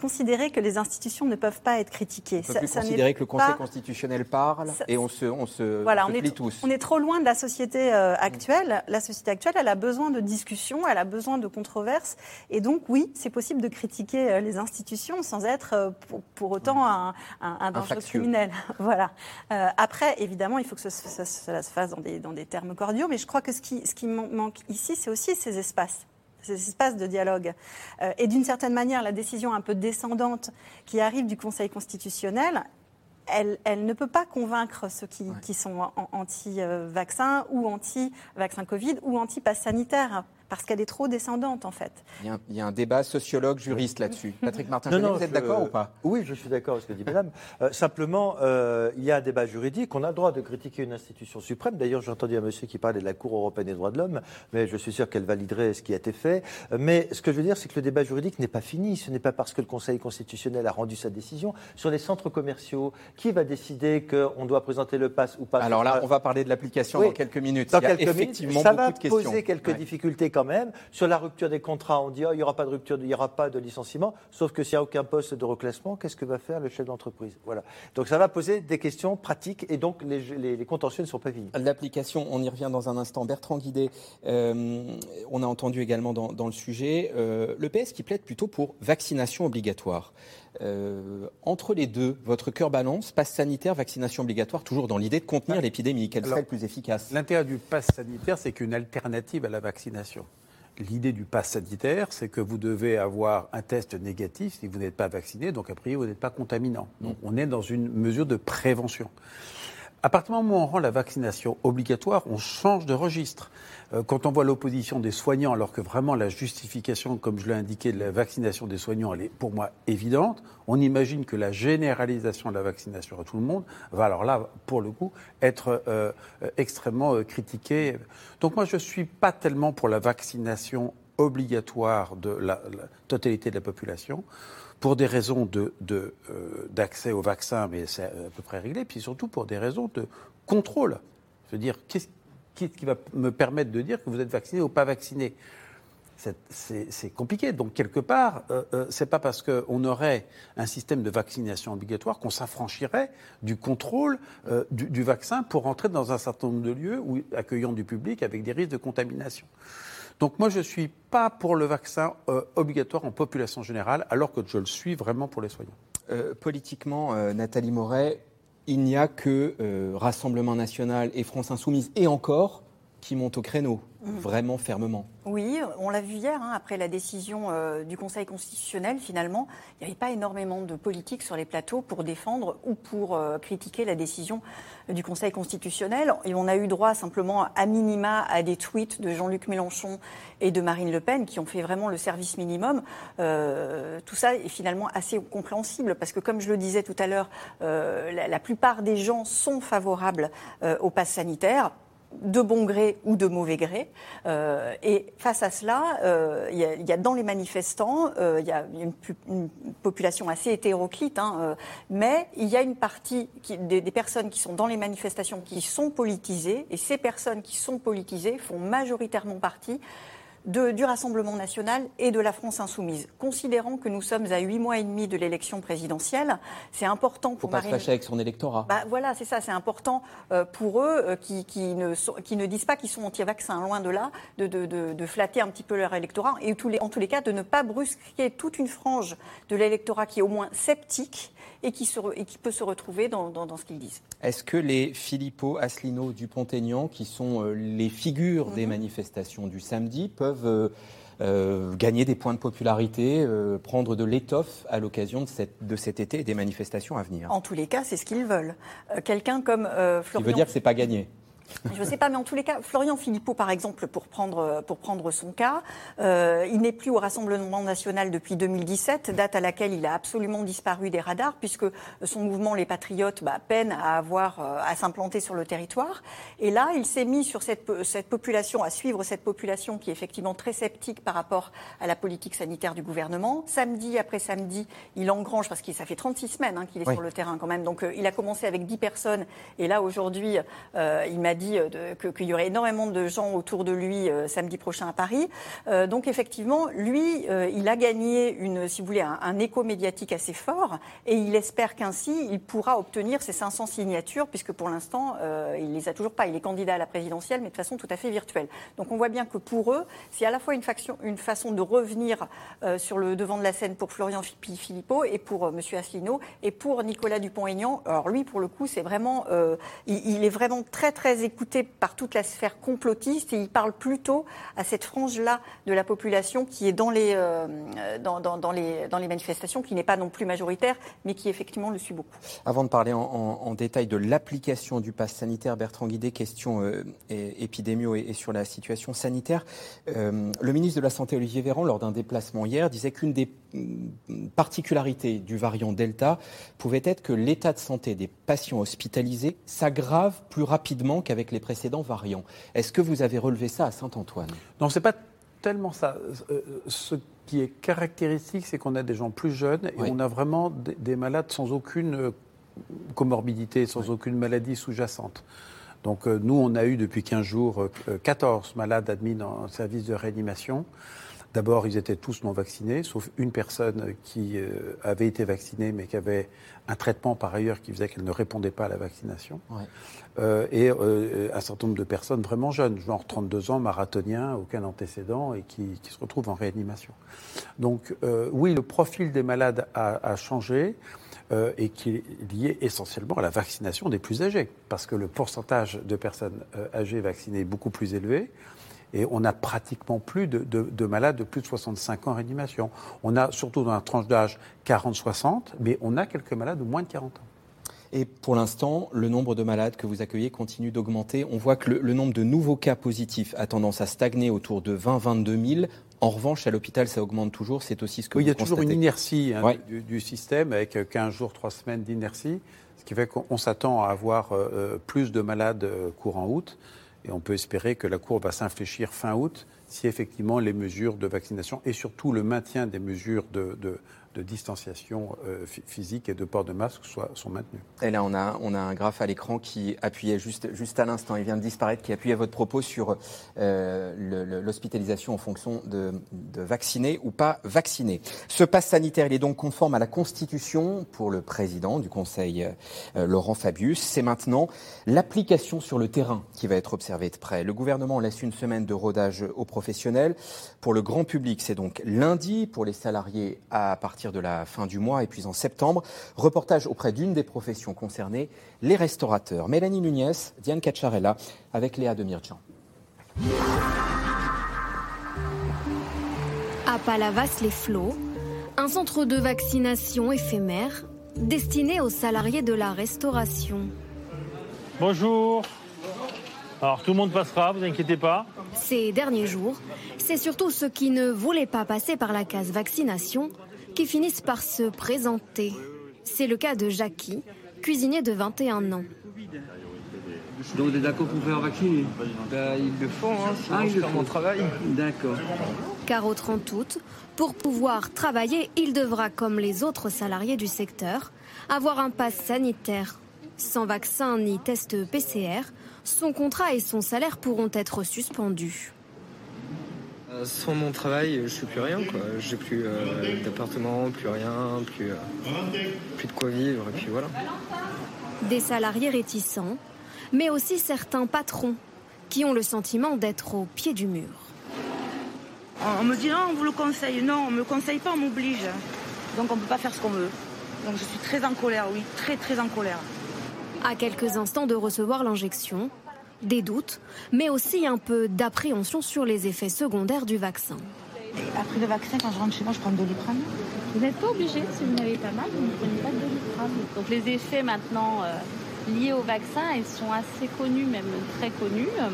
S6: considérer que les institutions ne peuvent pas être critiquées.
S2: On ne peut plus considérer que le Conseil constitutionnel parle et on se, on se,
S6: voilà,
S2: on
S6: est,
S2: tous.
S6: On est trop loin de la société euh, actuelle. La société actuelle, elle a besoin de discussions, elle a besoin de controverses. Et donc, oui, c'est possible de critiquer euh, les institutions sans être euh, pour, autant un, un, dangereux criminel. voilà. après, évidemment, il faut que cela se fasse dans des, dans des termes cordiaux, mais je crois que ce qui, ce qui manque ici, c'est aussi ces espaces ces espaces de dialogue. Euh, et d'une certaine manière, la décision un peu descendante qui arrive du Conseil constitutionnel, elle, elle, ne peut pas convaincre ceux qui, qui sont anti-vaccins ou anti-vaccin Covid ou anti-pass sanitaire parce qu'elle est trop descendante en fait.
S2: Il y a un, débat sociologue-juriste là-dessus. Patrick Martin, vous êtes d'accord ou pas?
S4: Oui, je suis d'accord avec ce que dit Madame. Euh, simplement, euh, il y a un débat juridique. On a le droit de critiquer une institution suprême. D'ailleurs, j'ai entendu un monsieur qui parlait de la Cour européenne des droits de l'homme, mais je suis sûr qu'elle validerait ce qui a été fait. Mais ce que je veux dire, c'est que le débat juridique n'est pas fini. Ce n'est pas parce que le Conseil constitutionnel a rendu sa décision sur les centres commerciaux. Qui va décider qu'on doit présenter le pass ou pas
S2: Alors là, on va parler de l'application dans quelques minutes. Dans il y a quelques effectivement
S4: minutes, ça
S2: va
S4: poser quelques difficultés même. Sur la rupture des contrats, on dit oh, il n'y aura pas de rupture, il n'y aura pas de licenciement. Sauf que s'il n'y a aucun poste de reclassement, qu'est-ce que va faire le chef d'entreprise? Voilà. Donc ça va poser des questions pratiques et donc les, les, contentieux ne sont pas finis.
S2: L'application, on y revient dans un instant. Bertrand Guidé, euh, on a entendu également dans, le sujet euh, le PS qui plaide plutôt pour vaccination obligatoire. Euh, entre les deux, votre cœur balance, passe sanitaire, vaccination obligatoire, toujours dans l'idée de contenir l'épidémie. Quelle serait le plus efficace?
S3: L'intérêt du pass sanitaire, c'est qu'une alternative à la vaccination. L'idée du pass sanitaire, c'est que vous devez avoir un test négatif si vous n'êtes pas vacciné, donc a priori vous n'êtes pas contaminant. Donc mm. on est dans une mesure de prévention. À partir du moment où on rend la vaccination obligatoire, on change de registre. Euh, quand on voit l'opposition des soignants, alors que vraiment la justification, comme je l'ai indiqué, de la vaccination des soignants, elle est pour moi évidente, on imagine que la généralisation de la vaccination à tout le monde va alors là, pour le coup, être euh, extrêmement euh, critiquée. Donc moi, je ne suis pas tellement pour la vaccination obligatoire de la, totalité de la population pour des raisons d'accès de, au vaccin, mais c'est à peu près réglé, puis surtout pour des raisons de contrôle. Je veux dire, qu'est-ce qui va me permettre de dire que vous êtes vacciné ou pas vacciné? C'est compliqué. Donc, quelque part, euh, euh, c'est pas parce qu'on aurait un système de vaccination obligatoire qu'on s'affranchirait du contrôle euh, du, vaccin pour entrer dans un certain nombre de lieux où, accueillant du public avec des risques de contamination. Donc, moi, je ne suis pas pour le vaccin obligatoire en population générale, alors que je le suis vraiment pour les soignants.
S2: politiquement, Nathalie Moret, il n'y a que Rassemblement national et France insoumise, et encore, qui montent au créneau, mmh. vraiment fermement.
S5: Oui, on l'a vu hier, hein, après la décision euh, du Conseil constitutionnel, finalement, il n'y avait pas énormément de politique sur les plateaux pour défendre ou pour euh, critiquer la décision du Conseil constitutionnel. Et on a eu droit simplement à minima à des tweets de Jean-Luc Mélenchon et de Marine Le Pen qui ont fait vraiment le service minimum. Euh, tout ça est finalement assez compréhensible parce que, comme je le disais tout à l'heure, la, la, plupart des gens sont favorables au pass sanitaire de bon gré ou de mauvais gré. Euh, et face à cela, euh, il y, a dans les manifestants, euh, il y a une, population assez hétéroclite, hein, mais il y a une partie des, des, personnes qui sont dans les manifestations qui sont politisées, et ces personnes qui sont politisées font majoritairement partie du Rassemblement national et de la France insoumise. Considérant que nous sommes à huit mois et demi de l'élection présidentielle, c'est important pour
S2: Faut pas se fâcher avec son électorat.
S5: Bah, voilà, c'est ça, c'est important euh, pour eux euh, qui, qui, ne qui ne disent pas qu'ils sont anti-vaccins, loin de là, de, de, de, flatter un petit peu leur électorat et tous les, en tous les cas de ne pas brusquer toute une frange de l'électorat qui est au moins sceptique et qui, se, et qui peut se retrouver dans, dans, ce qu'ils disent.
S2: Est-ce que les Philippot, Asselineau, Dupont-Aignan, qui sont euh, les figures des mhm. manifestations du samedi, peuvent euh, euh, gagner des points de popularité, prendre de l'étoffe à l'occasion de, cette, de cet été et des manifestations à venir?
S5: En tous les cas, c'est ce qu'ils veulent. Quelqu'un comme Florian...
S2: Il veut dire que ce n'est pas gagné
S5: je ne sais pas, mais en tous les cas, Florian Philippot, par exemple, pour prendre, pour prendre son cas, euh, il n'est plus au Rassemblement national depuis 2017, date à laquelle il a absolument disparu des radars, puisque son mouvement Les Patriotes bah, peine à avoir euh, à s'implanter sur le territoire. Et là, il s'est mis sur cette, cette population, à suivre cette population qui est effectivement très sceptique par rapport à la politique sanitaire du gouvernement. Samedi après samedi, il engrange, parce que ça fait 36 semaines hein, qu'il est sur le terrain quand même, donc euh, il a commencé avec 10 personnes, et là aujourd'hui, il m'a dit dit qu'il y aurait énormément de gens autour de lui samedi prochain à Paris. donc effectivement, lui, il a gagné une, si vous voulez, un, écho médiatique assez fort et il espère qu'ainsi il pourra obtenir ses 500 signatures puisque pour l'instant il les a toujours pas. Il est candidat à la présidentielle mais de façon tout à fait virtuelle. Donc on voit bien que pour eux, c'est à la fois une, faction, une façon de revenir sur le devant de la scène pour Florian Philippot et pour M. Asselineau et pour Nicolas Dupont-Aignan. Alors lui, pour le coup, c'est vraiment, euh, il, est vraiment très très écouté par toute la sphère complotiste et il parle plutôt à cette frange-là de la population qui est dans les, euh, dans, les, dans les manifestations, qui n'est pas non plus majoritaire, mais qui effectivement le suit beaucoup.
S2: Avant de parler en, détail de l'application du pass sanitaire, Bertrand Guidé, question euh, et, sur la situation sanitaire. le ministre de la Santé, Olivier Véran, lors d'un déplacement hier, disait qu'une des particularité du variant Delta pouvait être que l'état de santé des patients hospitalisés s'aggrave plus rapidement qu'avec les précédents variants. Est-ce que vous avez relevé ça à Saint-Antoine?
S3: Non, c'est pas tellement ça. Euh, ce qui est caractéristique, c'est qu'on a des gens plus jeunes et on a vraiment des, malades sans aucune euh, comorbidité, sans aucune maladie sous-jacente. Donc euh, nous, on a eu depuis 15 jours 14 malades admis dans un service de réanimation. D'abord, ils étaient tous non vaccinés, sauf une personne qui euh, avait été vaccinée, mais qui avait un traitement par ailleurs qui faisait qu'elle ne répondait pas à la vaccination. Euh, et euh, un certain nombre de personnes vraiment jeunes, genre 32 ans, marathoniens, aucun antécédent, et qui, se retrouvent en réanimation. Donc oui, le profil des malades a, changé. et qui est lié essentiellement à la vaccination des plus âgés, parce que le pourcentage de personnes âgées vaccinées est beaucoup plus élevé. Et on n'a pratiquement plus de, malades de plus de 65 ans en réanimation. On a surtout dans la tranche d'âge 40-60, mais on a quelques malades de moins de 40 ans.
S2: Et pour l'instant, le nombre de malades que vous accueillez continue d'augmenter. On voit que le, nombre de nouveaux cas positifs a tendance à stagner autour de 20-22 000. En revanche, à l'hôpital, ça augmente toujours. C'est aussi ce que
S3: oui,
S2: vous
S3: Il y a toujours une inertie hein, du, système avec 15 jours, 3 semaines d'inertie, ce qui fait qu'on s'attend à avoir euh, euh, plus de malades euh, courant août. Et on peut espérer que la courbe va s'infléchir fin août si effectivement les mesures de vaccination et surtout le maintien des mesures de, de distanciation euh, physique et de port de masque soient, sont maintenus.
S2: Et là, on a, on a un graphe à l'écran qui appuyait juste, juste à l'instant, il vient de disparaître, qui appuyait votre propos sur euh, l'hospitalisation en fonction de, de ou pas vacciner. Ce pass sanitaire, il est donc conforme à la Constitution pour le président du Conseil, euh, Laurent Fabius. C'est maintenant l'application sur le terrain qui va être observée de près. Le gouvernement laisse une semaine de rodage aux professionnels. Pour le grand public, c'est donc lundi. Pour les salariés, à partir de la fin du mois et puis en septembre. Reportage auprès d'une des professions concernées, les restaurateurs. Mélanie Nunez, Diane Cacciarella avec Léa Demirjian.
S9: À Palavas-les-Flots, un centre de vaccination éphémère destiné aux salariés de la restauration.
S15: Bonjour. Alors tout le monde passera, vous inquiétez pas.
S9: Ces derniers jours, c'est surtout ceux qui ne voulaient pas passer par la case vaccination qui finissent par se présenter. C'est le cas de Jackie, cuisinier de 21 ans.
S16: Donc vous êtes d'accord pour faire vacciner
S17: bah, Ils le font, hein, sinon ah, je mon travail.
S16: D'accord.
S9: Car au 30 août, pour pouvoir travailler, il devra, comme les autres salariés du secteur, avoir un pass sanitaire. Sans vaccin ni test PCR, son contrat et son salaire pourront être suspendus.
S17: Euh, sans mon travail, je suis plus rien. Quoi. J'ai plus euh, d'appartement, plus rien, plus, euh, plus de quoi vivre. Et puis voilà.
S9: Des salariés réticents, mais aussi certains patrons qui ont le sentiment d'être au pied du mur.
S18: On me dit non, on vous le conseille. Non, on ne me conseille pas, on m'oblige. Donc on ne peut pas faire ce qu'on veut. Donc je suis très en colère, oui, très très en colère.
S9: À quelques instants de recevoir l'injection, des doutes, mais aussi un peu d'appréhension sur les effets secondaires du vaccin.
S18: Après le vaccin, quand je rentre chez moi, je prends de doliprane.
S19: Vous n'êtes pas obligé, si vous n'avez pas mal, vous ne prenez pas de doliprane. Donc les effets maintenant euh, liés au vaccin, ils sont assez connus, même très connus. Euh,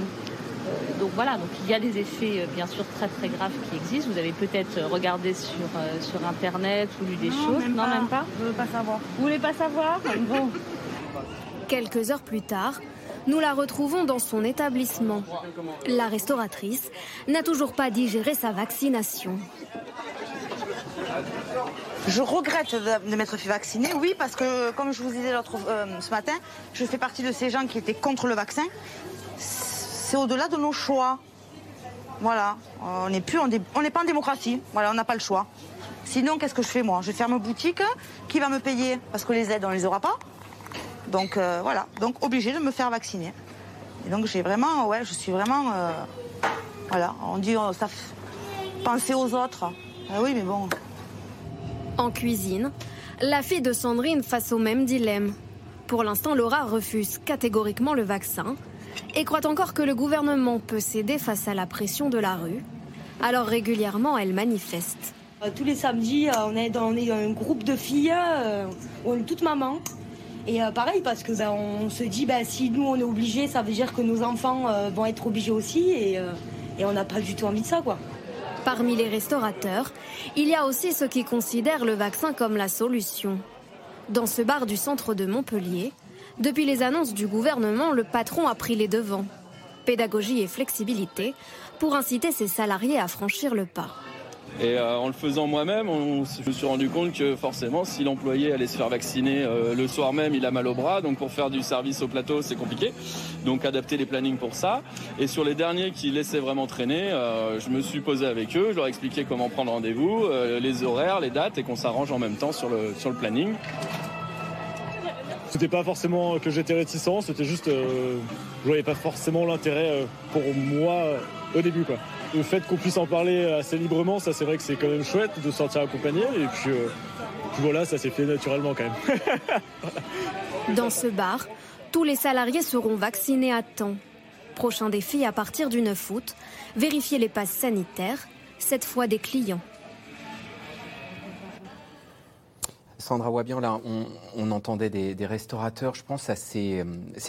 S19: donc voilà, donc il y a des effets euh, bien sûr très très graves qui existent. Vous avez peut-être regardé sur, sur internet ou lu des choses.
S18: non, même pas. Je veux pas savoir.
S19: Vous voulez pas savoir? Bon.
S9: Quelques heures plus tard, nous la retrouvons dans son établissement. La restauratrice n'a toujours pas digéré sa vaccination.
S18: Je regrette de m'être fait vacciner, oui, parce que comme je vous disais l'autre euh, ce matin, je fais partie de ces gens qui étaient contre le vaccin. c'est au-delà de nos choix. Voilà, on n'est plus, on n'est pas en démocratie. Voilà, on n'a pas le choix. Sinon, qu'est-ce que je fais moi? Je ferme boutique. Qui va me payer? Parce que les aides, on les aura pas. Donc euh, voilà, donc obligé de me faire vacciner. Et donc j'ai vraiment, ouais, je suis vraiment, euh, voilà, on dit oh, ça, penser aux autres. Ah oui, mais bon.
S9: En cuisine, la fille de Sandrine face au même dilemme. Pour l'instant, Laura refuse catégoriquement le vaccin et croit encore que le gouvernement peut céder face à la pression de la rue. Alors régulièrement, elle manifeste.
S20: Euh, tous les samedis, euh, on est dans, un groupe de filles, euh, on est toutes mamans. Et pareil, parce que ben, on se dit, ben, si nous on est obligés, ça veut dire que nos enfants vont être obligés aussi, et, et on n'a pas du tout envie de ça, quoi.
S9: Parmi les restaurateurs, il y a aussi ceux qui considèrent le vaccin comme la solution. Dans ce bar du centre de Montpellier, depuis les annonces du gouvernement, le patron a pris les devants. Pédagogie et flexibilité pour inciter ses salariés à franchir le pas.
S21: Et euh, en le faisant moi-même, je me suis rendu compte que forcément, si l'employé allait se faire vacciner euh, le soir même, il a mal au bras. Donc pour faire du service au plateau, c'est compliqué. Donc adapter les plannings pour ça. Et sur les derniers qui laissaient vraiment traîner, euh, je me suis posé avec eux, je leur ai expliqué comment prendre rendez-vous, les horaires, les dates, et qu'on s'arrange en même temps sur le, sur le planning.
S22: C'était pas forcément que j'étais réticent, c'était juste, je voyais pas forcément l'intérêt pour moi au début, le fait qu'on puisse en parler assez librement, ça c'est vrai que c'est quand même chouette de sortir accompagné. Et puis, euh, puis voilà, ça s'est fait naturellement quand même.
S9: Dans ce bar, tous les salariés seront vaccinés à temps. Prochain défi à partir du 9 août, vérifier les passes sanitaires, cette fois des clients.
S2: Sandra Wabian, on, entendait des, restaurateurs, je pense à ces,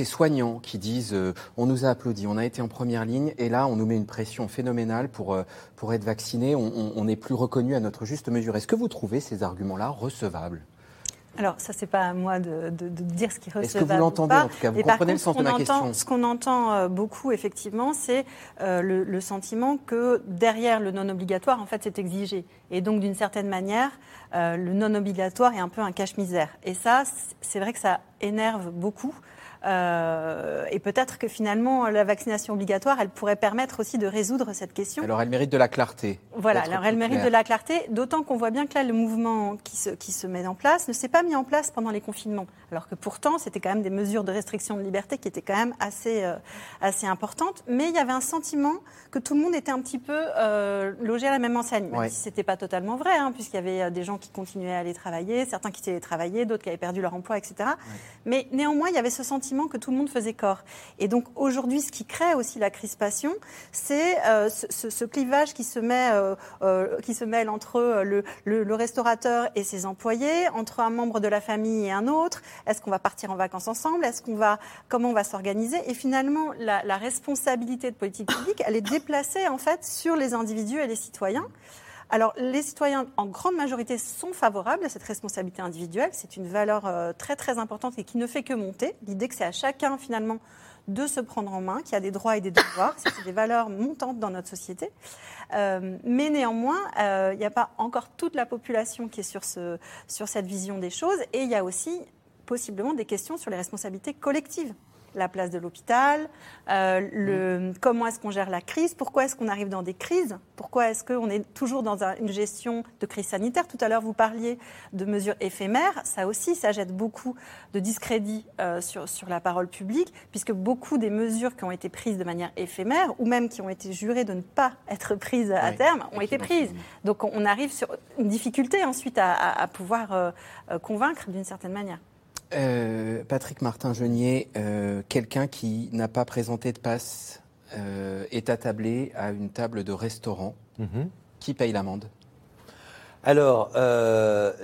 S2: soignants qui disent euh, on nous a applaudi, on a été en première ligne, et là, on nous met une pression phénoménale pour, euh, pour être vacciné, on n'est plus reconnu à notre juste mesure. Est-ce que vous trouvez ces arguments-là recevables?
S6: Alors, ça, c'est pas à moi de, dire ce qui recevable
S2: Est-ce que vous l'entendez en tout cas Vous comprenez le sens de ma question
S6: Ce qu'on entend euh, beaucoup, effectivement, c'est euh, le, sentiment que derrière le non obligatoire, en fait, c'est exigé. Et donc, d'une certaine manière, euh, le non obligatoire est un peu un cache-misère. Et ça, c'est vrai que ça énerve beaucoup. Euh, et peut-être que finalement, la vaccination obligatoire, elle pourrait permettre aussi de résoudre cette question.
S2: Alors, elle mérite de la clarté.
S6: Voilà, alors elle mérite de la clarté, d'autant qu'on voit bien que là, le mouvement qui se, qui se met en place ne s'est pas mis en place pendant les confinements. Alors que pourtant, c'était quand même des mesures de restriction de liberté qui étaient quand même assez, euh, assez importantes. Mais il y avait un sentiment que tout le monde était un petit peu euh, logé à la même enseigne. Même si ce n'était pas totalement vrai, hein, puisqu'il y avait des gens qui continuaient à aller travailler, certains qui télétravaillaient, d'autres qui avaient perdu leur emploi, etc. Mais néanmoins, il y avait ce sentiment que tout le monde faisait corps. Et donc aujourd'hui, ce qui crée aussi la crispation, c'est euh, ce, clivage qui se, met, euh, euh, qui se mêle entre le, restaurateur et ses employés, entre un membre de la famille et un autre. Est-ce qu'on va partir en vacances ensemble? Est-ce qu'on va comment on va s'organiser? Et finalement, la, la responsabilité de politique publique, elle est déplacée en fait sur les individus et les citoyens. Alors, les citoyens, en grande majorité, sont favorables à cette responsabilité individuelle. C'est une valeur euh, très, très importante et qui ne fait que monter. L'idée que c'est à chacun, finalement, de se prendre en main, qu'il y a des droits et des devoirs. C'est des valeurs montantes dans notre société. Euh, mais néanmoins, euh, il n'y a pas encore toute la population qui est sur cette vision des choses. Et il y a aussi possiblement des questions sur les responsabilités collectives la place de l'hôpital, euh, le, comment est-ce qu'on gère la crise, pourquoi est-ce qu'on arrive dans des crises, pourquoi est-ce qu'on est toujours dans une gestion de crise sanitaire. Tout à l'heure, vous parliez de mesures éphémères, ça aussi, ça jette beaucoup de discrédit euh, sur, sur la parole publique, puisque beaucoup des mesures qui ont été prises de manière éphémère, ou même qui ont été jurées de ne pas être prises à terme, ont été prises. Donc on arrive sur une difficulté ensuite à, pouvoir euh, convaincre d'une certaine manière.
S2: Euh, Patrick Martin-Genier, euh, quelqu'un qui n'a pas présenté de passe euh, est attablé à une table de restaurant. Mhm. Qui paye l'amende
S4: alors,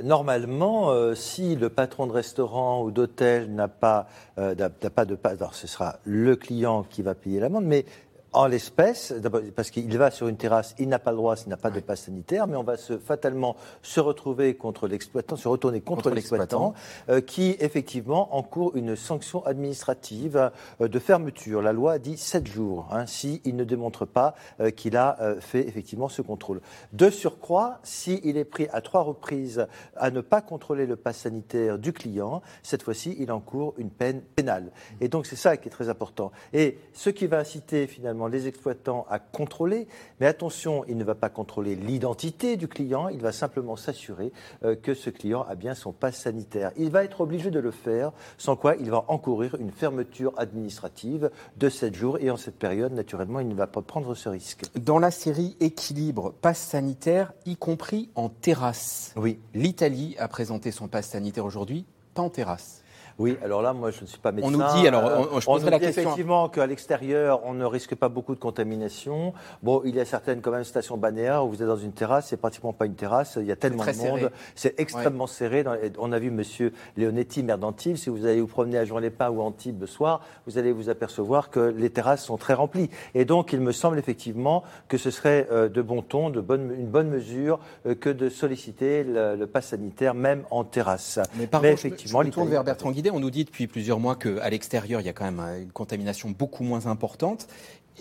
S4: normalement, si le patron de restaurant ou d'hôtel n'a pas, pas de passe, alors ce sera le client qui va payer l'amende, mais en l'espèce, parce qu'il va sur une terrasse, il n'a pas le droit s'il n'a pas de passe sanitaire, mais on va se, fatalement se retrouver contre l'exploitant, se retourner contre, l'exploitant, euh, qui effectivement encourt une sanction administrative euh, de fermeture. La loi dit 7 jours, hein, s'il ne démontre pas euh, qu'il a fait effectivement ce contrôle. De surcroît, s'il est pris à trois reprises à ne pas contrôler le passe sanitaire du client, cette fois-ci, il encourt une peine pénale. Et donc c'est ça qui est très important. Et ce qui va inciter finalement les exploitants à contrôler. Mais attention, il ne va pas contrôler l'identité du client, il va simplement s'assurer euh, que ce client a bien son passe sanitaire. Il va être obligé de le faire, sans quoi il va encourir une fermeture administrative de 7 jours. Et en cette période, naturellement, il ne va pas prendre ce risque.
S2: Dans la série Équilibre, passe sanitaire, y compris en terrasse.
S4: Oui.
S2: L'Italie a présenté son passe sanitaire aujourd'hui, pas en terrasse.
S4: Oui, alors là, moi, je ne suis pas médecin.
S2: On nous dit, alors, on, je
S4: on
S2: la question.
S4: effectivement qu'à l'extérieur, on ne risque pas beaucoup de contamination. Bon, il y a certaines, quand même, stations balnéaires où vous êtes dans une terrasse, c'est pratiquement pas une terrasse, il y a tellement de monde. C'est extrêmement serré. on a vu monsieur Leonetti, maire d'Antibes, si vous allez vous promener à Jean-les-Pins ou Antibes le soir, vous allez vous apercevoir que les terrasses sont très remplies. Et donc, il me semble effectivement que ce serait euh, de bon ton, de bonne, une bonne mesure euh, que de solliciter le, le pass sanitaire, même en terrasse.
S2: Mais, par contre, effectivement, je me tourne vers Bertrand On nous dit depuis plusieurs mois qu'à l'extérieur, il y a quand même euh, une contamination beaucoup moins importante.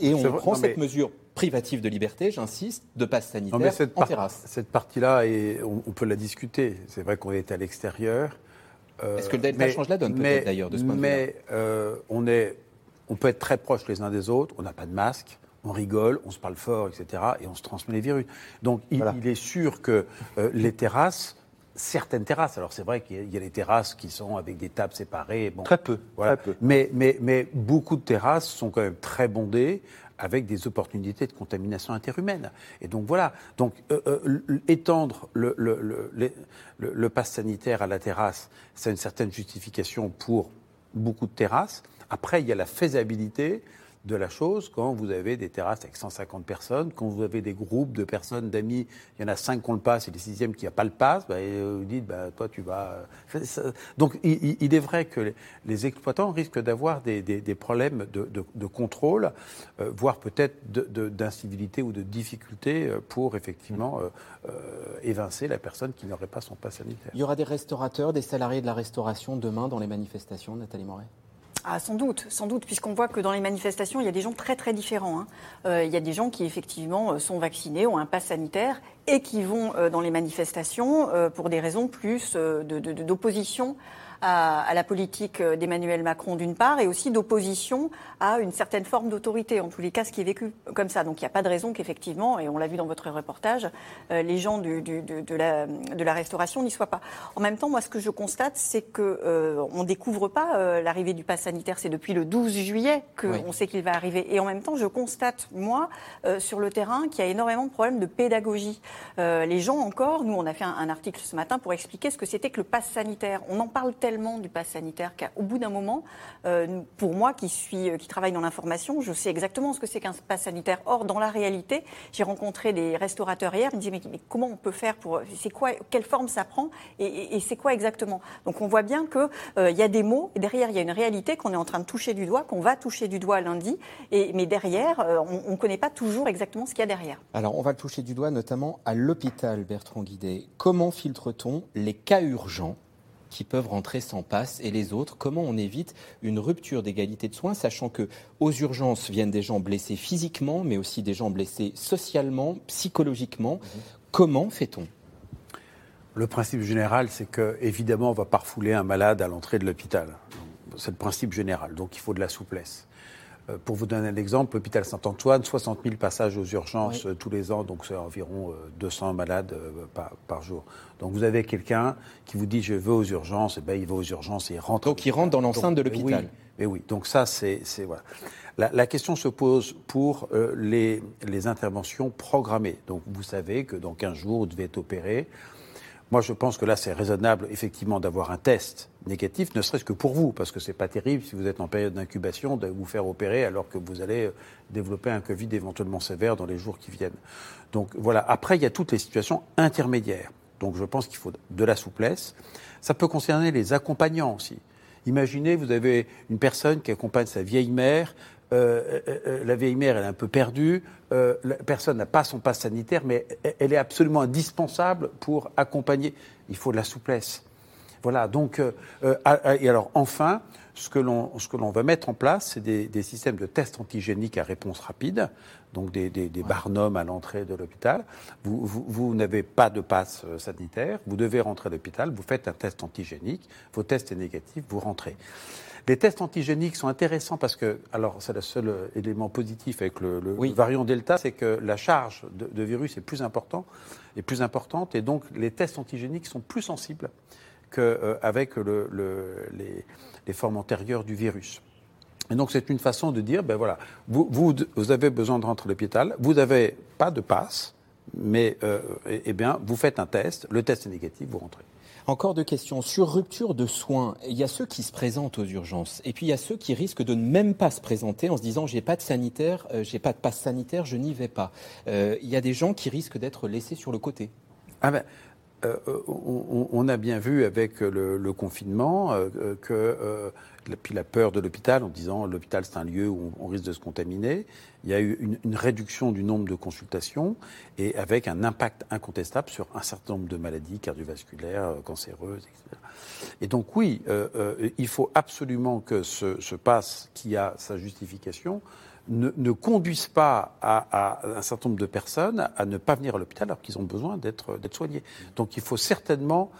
S2: Et on prend cette mesure privative de liberté, j'insiste, de passe sanitaire
S3: cette
S2: en terrasse.
S3: Cette partie-là, on, peut la discuter. C'est vrai qu'on est à l'extérieur.
S2: Euh, Est-ce que le Delta change la donne peut-être d'ailleurs de ce point de
S3: vue Mais euh, on, est, on peut être très proches les uns des autres, on n'a pas de masque, on rigole, on se parle fort, etc. Et on se transmet les virus. Donc il, est sûr que les terrasses certaines terrasses. Alors c'est vrai qu'il y a des terrasses qui sont avec des tables séparées.
S4: Bon, très peu. Très peu.
S3: Mais, mais, mais beaucoup de terrasses sont quand même très bondées avec des opportunités de contamination interhumaine. Et donc voilà, donc euh, euh, étendre le, le, le, le, pass sanitaire à la terrasse, c'est une certaine justification pour beaucoup de terrasses. Après, il y a la faisabilité de la chose quand vous avez des terrasses avec 150 personnes, quand vous avez des groupes de personnes, d'amis, il y en a cinq qui ont le pass et les sixièmes qui n'ont pas le pass, bah, vous dites, bah, toi tu vas... Donc il, est vrai que les, exploitants risquent d'avoir des, problèmes de, contrôle, euh, voire peut-être d'incivilité ou de difficulté euh, pour effectivement euh, évincer la personne qui n'aurait pas son pass sanitaire.
S2: Il y aura des restaurateurs, des salariés de la restauration demain dans les manifestations, Nathalie Moret?
S5: Ah, sans doute, sans doute, puisqu'on voit que dans les manifestations, il y a des gens très très différents. Hein. Euh, il y a des gens qui effectivement euh, sont vaccinés, ont un pass sanitaire et qui vont euh, dans les manifestations pour des raisons plus d'opposition à, la politique d'Emmanuel Macron d'une part, et aussi d'opposition à une certaine forme d'autorité, en tous les cas, ce qui est vécu comme ça. Donc il n'y a pas de raison qu'effectivement, et on l'a vu dans votre reportage, euh, les gens du, de, la, de, la, restauration n'y soient pas. En même temps, moi, ce que je constate, c'est qu'on euh, ne découvre pas euh, l'arrivée du pass sanitaire. C'est depuis le 12 juillet qu'on sait qu'il va arriver. Et en même temps, je constate, moi, sur le terrain, qu'il y a énormément de problèmes de pédagogie. les gens encore, nous, on a fait un, un, article ce matin pour expliquer ce que c'était que le pass sanitaire. On en parle tellement du pass sanitaire qu'au bout d'un moment, pour moi qui suis qui travaille dans l'information, je sais exactement ce que c'est qu'un pass sanitaire. Or, dans la réalité, j'ai rencontré des restaurateurs hier, ils me disaient mais, comment on peut faire pour, c'est quoi, quelle forme ça prend et, c'est quoi exactement? Donc on voit bien qu'il euh, y a des mots et derrière il y a une réalité qu'on est en train de toucher du doigt, qu'on va toucher du doigt lundi, et, mais derrière euh, on ne connaît pas toujours exactement ce qu'il y a derrière.
S2: Alors on va le toucher du doigt notamment à l'hôpital Bertrand Guidet. Comment filtre-t-on les cas urgents? Qui peuvent rentrer sans passe et les autres Comment on évite une rupture d'égalité de soins, sachant que aux urgences viennent des gens blessés physiquement, mais aussi des gens blessés socialement, psychologiquement. Mhm. Comment fait-on?
S3: Le principe général, c'est que évidemment, on va pas refouler un malade à l'entrée de l'hôpital. C'est le principe général. Donc, il faut de la souplesse. Euh, pour vous donner un exemple, l'hôpital Saint-Antoine, 60 000 passages aux urgences euh, tous les ans, donc c'est environ 200 euh, malades par, jour. Donc vous avez quelqu'un qui vous dit je veux aux urgences, et eh ben il va aux urgences et il rentre.
S2: Donc il rentre dans l'enceinte de l'hôpital.
S3: Oui, mais oui. Donc ça c'est voilà. La, question se pose pour les, les interventions programmées. Donc vous savez que dans 15 jours vous devez être opéré. Moi, je pense que là, c'est raisonnable, effectivement, d'avoir un test négatif, ne serait-ce que pour vous, parce que c'est pas terrible si vous êtes en période d'incubation de vous faire opérer alors que vous allez euh, développer un Covid éventuellement sévère dans les jours qui viennent. Donc voilà. Après, il y a toutes les situations intermédiaires. Donc je pense qu'il faut de la souplesse. Ça peut concerner les accompagnants aussi. Imaginez, vous avez une personne qui accompagne sa vieille mère euh, euh, la vieille mère, elle est un peu perdue, la personne n'a pas son passe sanitaire, mais elle est absolument indispensable pour accompagner. Il faut de la souplesse. Voilà, donc, et alors enfin, ce que l'on va mettre en place, c'est des, systèmes de tests antigéniques à réponse rapide, donc des, des, barnums à l'entrée de l'hôpital. Vous, vous n'avez pas de passe sanitaire, vous devez rentrer à l'hôpital, vous faites un test antigénique, vos tests est négatif, vous rentrez. Les tests antigéniques sont intéressants parce que, alors c'est le seul élément positif avec le, variant Delta, c'est que la charge de, virus est plus, important, est plus importante et donc les tests antigéniques sont plus sensibles qu'avec euh, les, formes antérieures du virus. Et donc c'est une façon de dire, ben voilà, vous, vous, avez besoin de rentrer à l'hôpital, vous n'avez pas de passe, mais euh, eh bien vous faites un test, le test est négatif, vous rentrez.
S2: Encore deux questions. Sur rupture de soins, il y a ceux qui se présentent aux urgences et puis il y a ceux qui risquent de ne même pas se présenter en se disant j'ai pas de sanitaire, euh, j'ai pas de passe sanitaire, je n'y vais pas. Euh, il y a des gens qui risquent d'être laissés sur le côté.
S3: Ah ben, euh, on, a bien vu avec le, confinement que puis la peur de l'hôpital en disant l'hôpital c'est un lieu où on, risque de se contaminer. Il y a eu une, réduction du nombre de consultations et avec un impact incontestable sur un certain nombre de maladies cardiovasculaires, euh, cancéreuses, etc. Et donc oui, euh, euh, il faut absolument que ce, passe qui a sa justification ne, conduise pas à, un certain nombre de personnes à ne pas venir à l'hôpital alors qu'ils ont besoin d'être soignés. Donc il faut certainement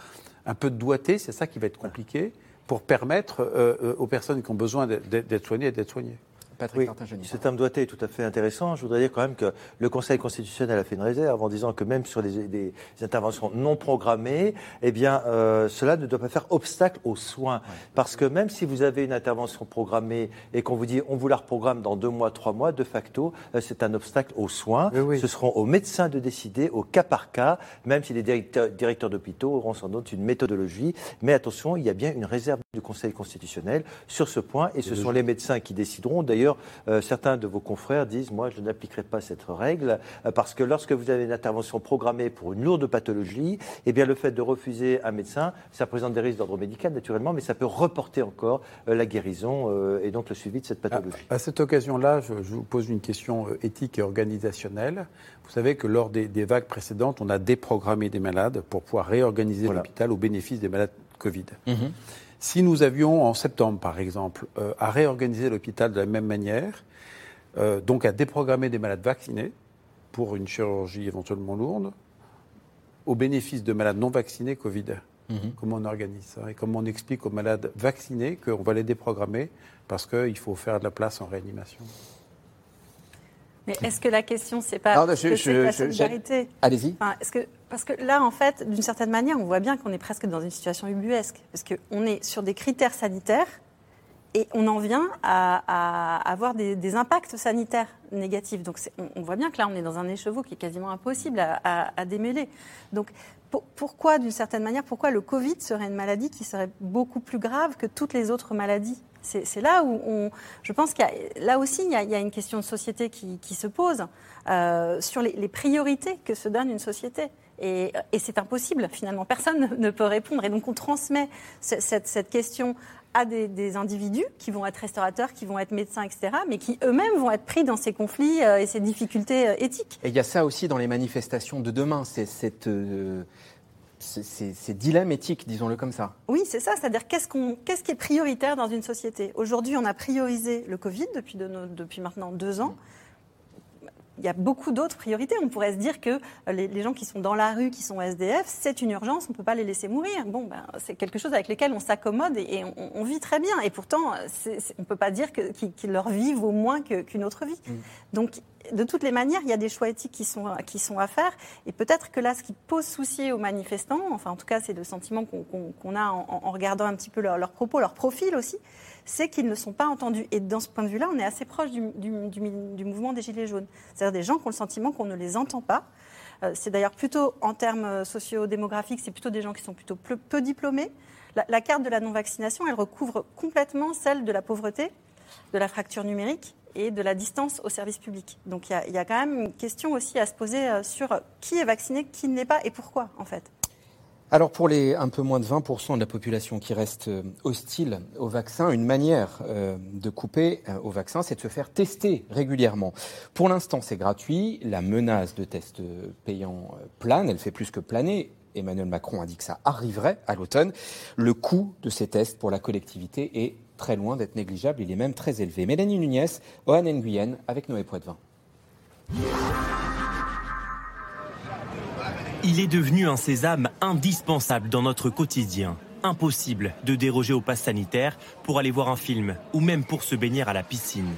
S3: un peu de doigté, c'est ça qui va être compliqué pour permettre euh, euh, aux personnes qui ont besoin d'être soignées d'être soignées.
S4: Patrick oui, Ce terme doigté est tout à fait intéressant. Je voudrais dire quand même que le Conseil constitutionnel a fait une réserve en disant que même sur les, interventions non programmées, eh bien, euh, cela ne doit pas faire obstacle aux soins. Parce que même si vous avez une intervention programmée et qu'on vous dit on vous la reprogramme dans deux mois, trois mois, de facto, euh, c'est un obstacle aux soins. Ce seront aux médecins de décider au cas par cas, même si les directeurs, directeurs d'hôpitaux auront sans doute une méthodologie. Mais attention, il y a bien une réserve du Conseil constitutionnel sur ce point et ce sont les médecins qui décideront. D'ailleurs, euh, certains de vos confrères disent Moi, je n'appliquerai pas cette règle euh, parce que lorsque vous avez une intervention programmée pour une lourde pathologie, eh bien, le fait de refuser un médecin, ça présente des risques d'ordre médical, naturellement, mais ça peut reporter encore euh, la guérison et donc le suivi de cette pathologie.
S3: À, cette occasion-là, je, vous pose une question éthique et organisationnelle. Vous savez que lors des, vagues précédentes, on a déprogrammé des malades pour pouvoir réorganiser l'hôpital au bénéfice des malades Covid. Mhm. Si nous avions en septembre, par exemple, euh, à réorganiser l'hôpital de la même manière, euh, donc à déprogrammer des malades vaccinés pour une chirurgie éventuellement lourde, au bénéfice de malades non vaccinés Covid. Mhm. Comment on organise ça Et comment on explique aux malades vaccinés qu'on va les déprogrammer parce qu'il faut faire de la place en réanimation?
S6: Mais est-ce que la question, c'est pas non, je, la solidarité?
S2: Allez-y.
S6: Parce que là, en fait, d'une certaine manière, on voit bien qu'on est presque dans une situation ubuesque. Parce qu'on est sur des critères sanitaires et on en vient à, avoir des, impacts sanitaires négatifs. Donc on, voit bien que là, on est dans un écheveau qui est quasiment impossible à, démêler. Donc pourquoi, d'une certaine manière, pourquoi le Covid serait une maladie qui serait beaucoup plus grave que toutes les autres maladies? C'est là où on, je pense qu'il là aussi il y, a, une question de société qui, se pose euh, sur les, priorités que se donne une société. Et, c'est impossible finalement, personne ne peut répondre. Et donc on transmet cette, question à des, individus qui vont être restaurateurs, qui vont être médecins, etc., mais qui eux-mêmes vont être pris dans ces conflits euh, et ces difficultés euh, éthiques.
S2: Et il y a ça aussi dans les manifestations de demain, c'est cette c'est dilemme éthique, disons-le comme ça.
S6: Oui, c'est ça. C'est-à-dire qu'est-ce qu'est-ce qui est prioritaire dans une société? Aujourd'hui, on a priorisé le Covid depuis, depuis maintenant deux ans il y a beaucoup d'autres priorités. On pourrait se dire que euh, les, gens qui sont dans la rue, qui sont SDF, c'est une urgence, on ne peut pas les laisser mourir. Bon, ben, c'est quelque chose avec lequel on s'accommode et, on, vit très bien. Et pourtant, on ne peut pas dire que, leur vie vaut moins qu'une autre vie. Mm. Donc, de toutes les manières, il y a des choix éthiques qui sont, qui sont à faire. Et peut-être que là, ce qui pose souci aux manifestants, enfin en tout cas c'est le sentiment qu'on a en, regardant un petit peu leurs propos, leur profil aussi, c'est qu'ils ne sont pas entendus. Et dans ce point de vue-là, on est assez proche du, mouvement des Gilets jaunes. C'est-à-dire des gens qui ont le sentiment qu'on ne les entend pas. Euh, c'est d'ailleurs plutôt, en termes euh, socio-démographiques, c'est plutôt des gens qui sont plutôt peu, diplômés. La, carte de la non-vaccination, elle recouvre complètement celle de la pauvreté, de la fracture numérique et de la distance au service public. Donc il y, a quand même une question aussi à se poser euh, sur qui est vacciné, qui ne l'est pas et pourquoi en fait.
S2: Alors pour les un peu moins de 20% de la population qui reste euh, hostile au vaccin, une manière euh, de couper euh, au vaccin, c'est de se faire tester régulièrement. Pour l'instant, c'est gratuit. La menace de tests payants plane, elle fait plus que planer. Emmanuel Macron a dit que ça arriverait à l'automne. Le coût de ces tests pour la collectivité est très loin d'être négligeable, il est même très élevé. Mélanie Nunez, Ohan Nguyen avec Noé Poitvin.
S10: Il est devenu un sésame indispensable dans notre quotidien. Impossible de déroger au pass sanitaire pour aller voir un film ou même pour se baigner à la piscine.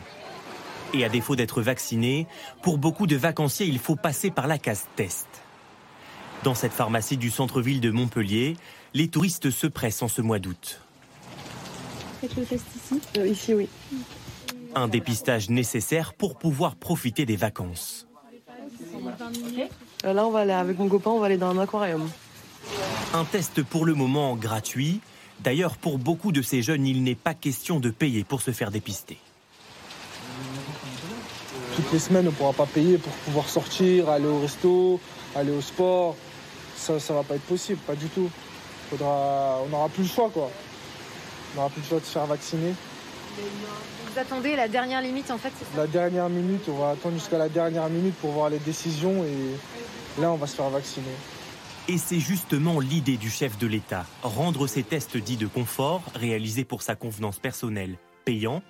S10: Et à défaut d'être vacciné, pour beaucoup de vacanciers, il faut passer par la case test. Dans cette pharmacie du centre-ville de Montpellier, les touristes se pressent en ce mois d'août.
S23: Faites le test ici euh, Ici, oui.
S10: Un dépistage nécessaire pour pouvoir profiter des vacances.
S23: Là, on va aller avec mon copain, on va aller dans un aquarium.
S10: Un test pour le moment gratuit. D'ailleurs, pour beaucoup de ces jeunes, il n'est pas question de payer pour se faire dépister.
S24: Toutes les semaines, on ne pourra pas payer pour pouvoir sortir, aller au resto, aller au sport. Ça, ça va pas être possible, pas du tout. Faudra, on n'aura plus le choix, quoi. On n'aura plus le choix de se faire vacciner.
S23: Vous attendez la dernière limite, en fait,
S24: La dernière minute, on va attendre jusqu'à la dernière minute pour voir les décisions et Là, on va se faire vacciner.
S10: Et c'est justement l'idée du chef de l'État, rendre ces tests dits de confort, réalisés pour sa convenance personnelle, payants.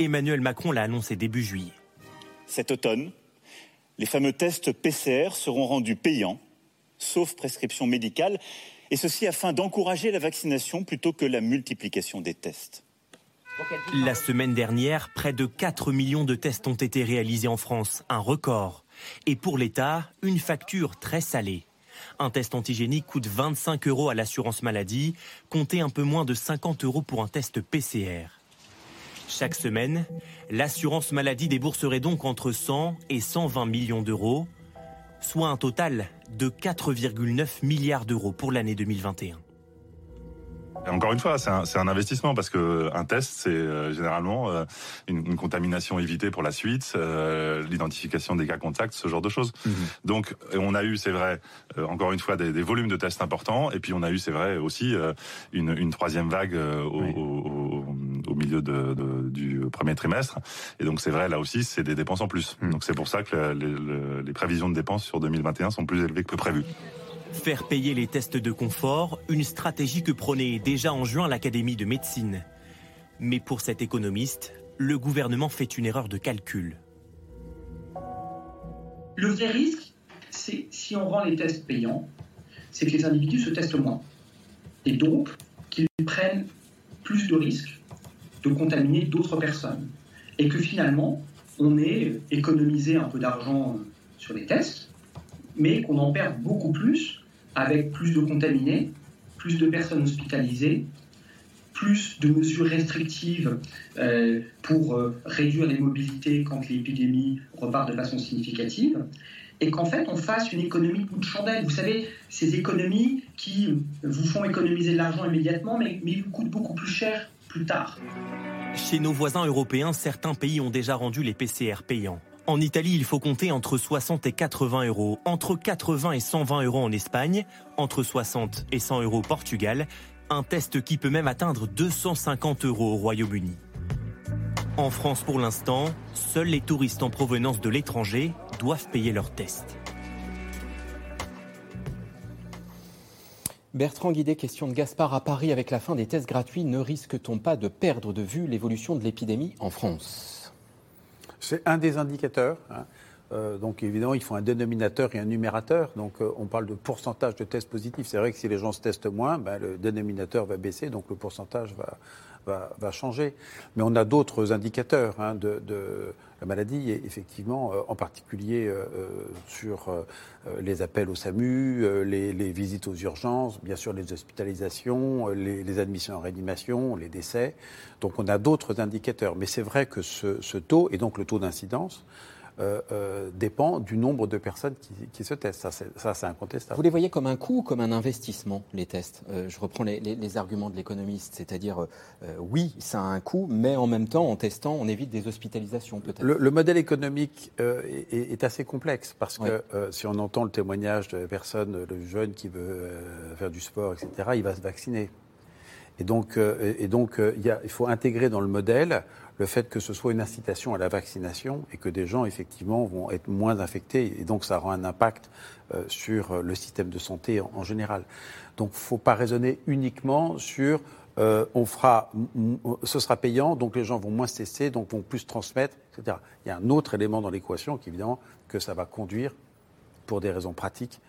S10: Emmanuel Macron l'a annoncé début juillet.
S25: Cet automne, les fameux tests PCR seront rendus payants, sauf prescription médicale, et ceci afin d'encourager la vaccination plutôt que la multiplication des tests.
S10: La semaine dernière, près de 4 millions de tests ont été réalisés en France, un record. Et pour l'État, une facture très salée. Un test antigénique coûte 25 euros à l'assurance maladie, comptez un peu moins de 50 euros pour un test PCR. Chaque semaine, l'assurance maladie débourserait donc entre 100 et 120 millions d'euros, soit un total de 4,9 milliards d'euros pour l'année 2021.
S26: Encore une fois, c'est un, investissement parce que un test, c'est euh, généralement euh, une, contamination évitée pour la suite, euh, l'identification des cas contacts, ce genre de choses. Mhm. Donc, on a eu, c'est vrai, encore une fois, des, volumes de tests importants, et puis on a eu, c'est vrai, aussi une, troisième vague au, milieu du premier trimestre. Et donc, c'est vrai, là aussi, c'est des dépenses en plus. Mhm. Donc, c'est pour ça que les prévisions de dépenses sur 2021 sont plus élevées que prévues.
S10: Faire payer les tests de confort, une stratégie que prônait déjà en juin l'Académie de médecine. Mais pour cet économiste, le gouvernement fait une erreur de calcul.
S27: Le vrai risque, c'est si on rend les tests payants, c'est que les individus se testent moins. Et donc qu'ils prennent plus de risques de contaminer d'autres personnes. Et que finalement, on ait économisé un peu d'argent sur les tests, mais qu'on en perd beaucoup plus avec plus de contaminés, plus de personnes hospitalisées, plus de mesures restrictives euh, pour euh, réduire les mobilités quand l'épidémie repart de façon significative, et qu'en fait on fasse une économie de chandelle. Vous savez, ces économies qui vous font économiser de l'argent immédiatement, mais, mais vous coûtent beaucoup plus cher plus tard.
S10: Chez nos voisins européens, certains pays ont déjà rendu les PCR payants. En Italie, il faut compter entre 60 et 80 euros, entre 80 et 120 euros en Espagne, entre 60 et 100 euros au Portugal, un test qui peut même atteindre 250 euros au Royaume-Uni. En France, pour l'instant, seuls les touristes en provenance de l'étranger doivent payer leur test.
S2: Bertrand Guidet, question de Gaspard à Paris. Avec la fin des tests gratuits, ne risque-t-on pas de perdre de vue l'évolution de l'épidémie en France?
S3: C'est un des indicateurs. Hein. Euh, donc évidemment, il faut un dénominateur et un numérateur. Donc euh, on parle de pourcentage de tests positifs. C'est vrai que si les gens se testent moins, ben, le dénominateur va baisser, donc le pourcentage va, va, changer. Mais on a d'autres indicateurs hein, de, la maladie, et effectivement, euh, en particulier sur les appels au SAMU, les, visites aux urgences, bien sûr les hospitalisations, les, admissions en réanimation, les décès. Donc on a d'autres indicateurs. Mais c'est vrai que ce, ce, taux, et donc le taux d'incidence, euh, euh, dépend du nombre de personnes qui, se testent. Ça, c'est incontestable.
S2: Vous les voyez comme un coût ou comme un investissement, les tests? Euh, Je reprends les, arguments de l'économiste, c'est-à-dire, oui, ça a un coût, mais en même temps, en testant, on évite des hospitalisations, peut-être.
S3: Le, modèle économique est, assez complexe, parce que si on entend le témoignage de personnes, le jeune qui veut faire du sport, etc., il va se vacciner. Et donc, et donc il faut intégrer dans le modèle le fait que ce soit une incitation à la vaccination et que des gens, effectivement, vont être moins infectés. Et donc, ça aura un impact euh, sur euh, le système de santé en, général. Donc, il ne faut pas raisonner uniquement sur euh, on fera, ce sera payant, donc les gens vont moins se tester, donc vont plus transmettre, etc. Il y a un autre élément dans l'équation qui, évidemment, que ça va conduire, pour des raisons pratiques,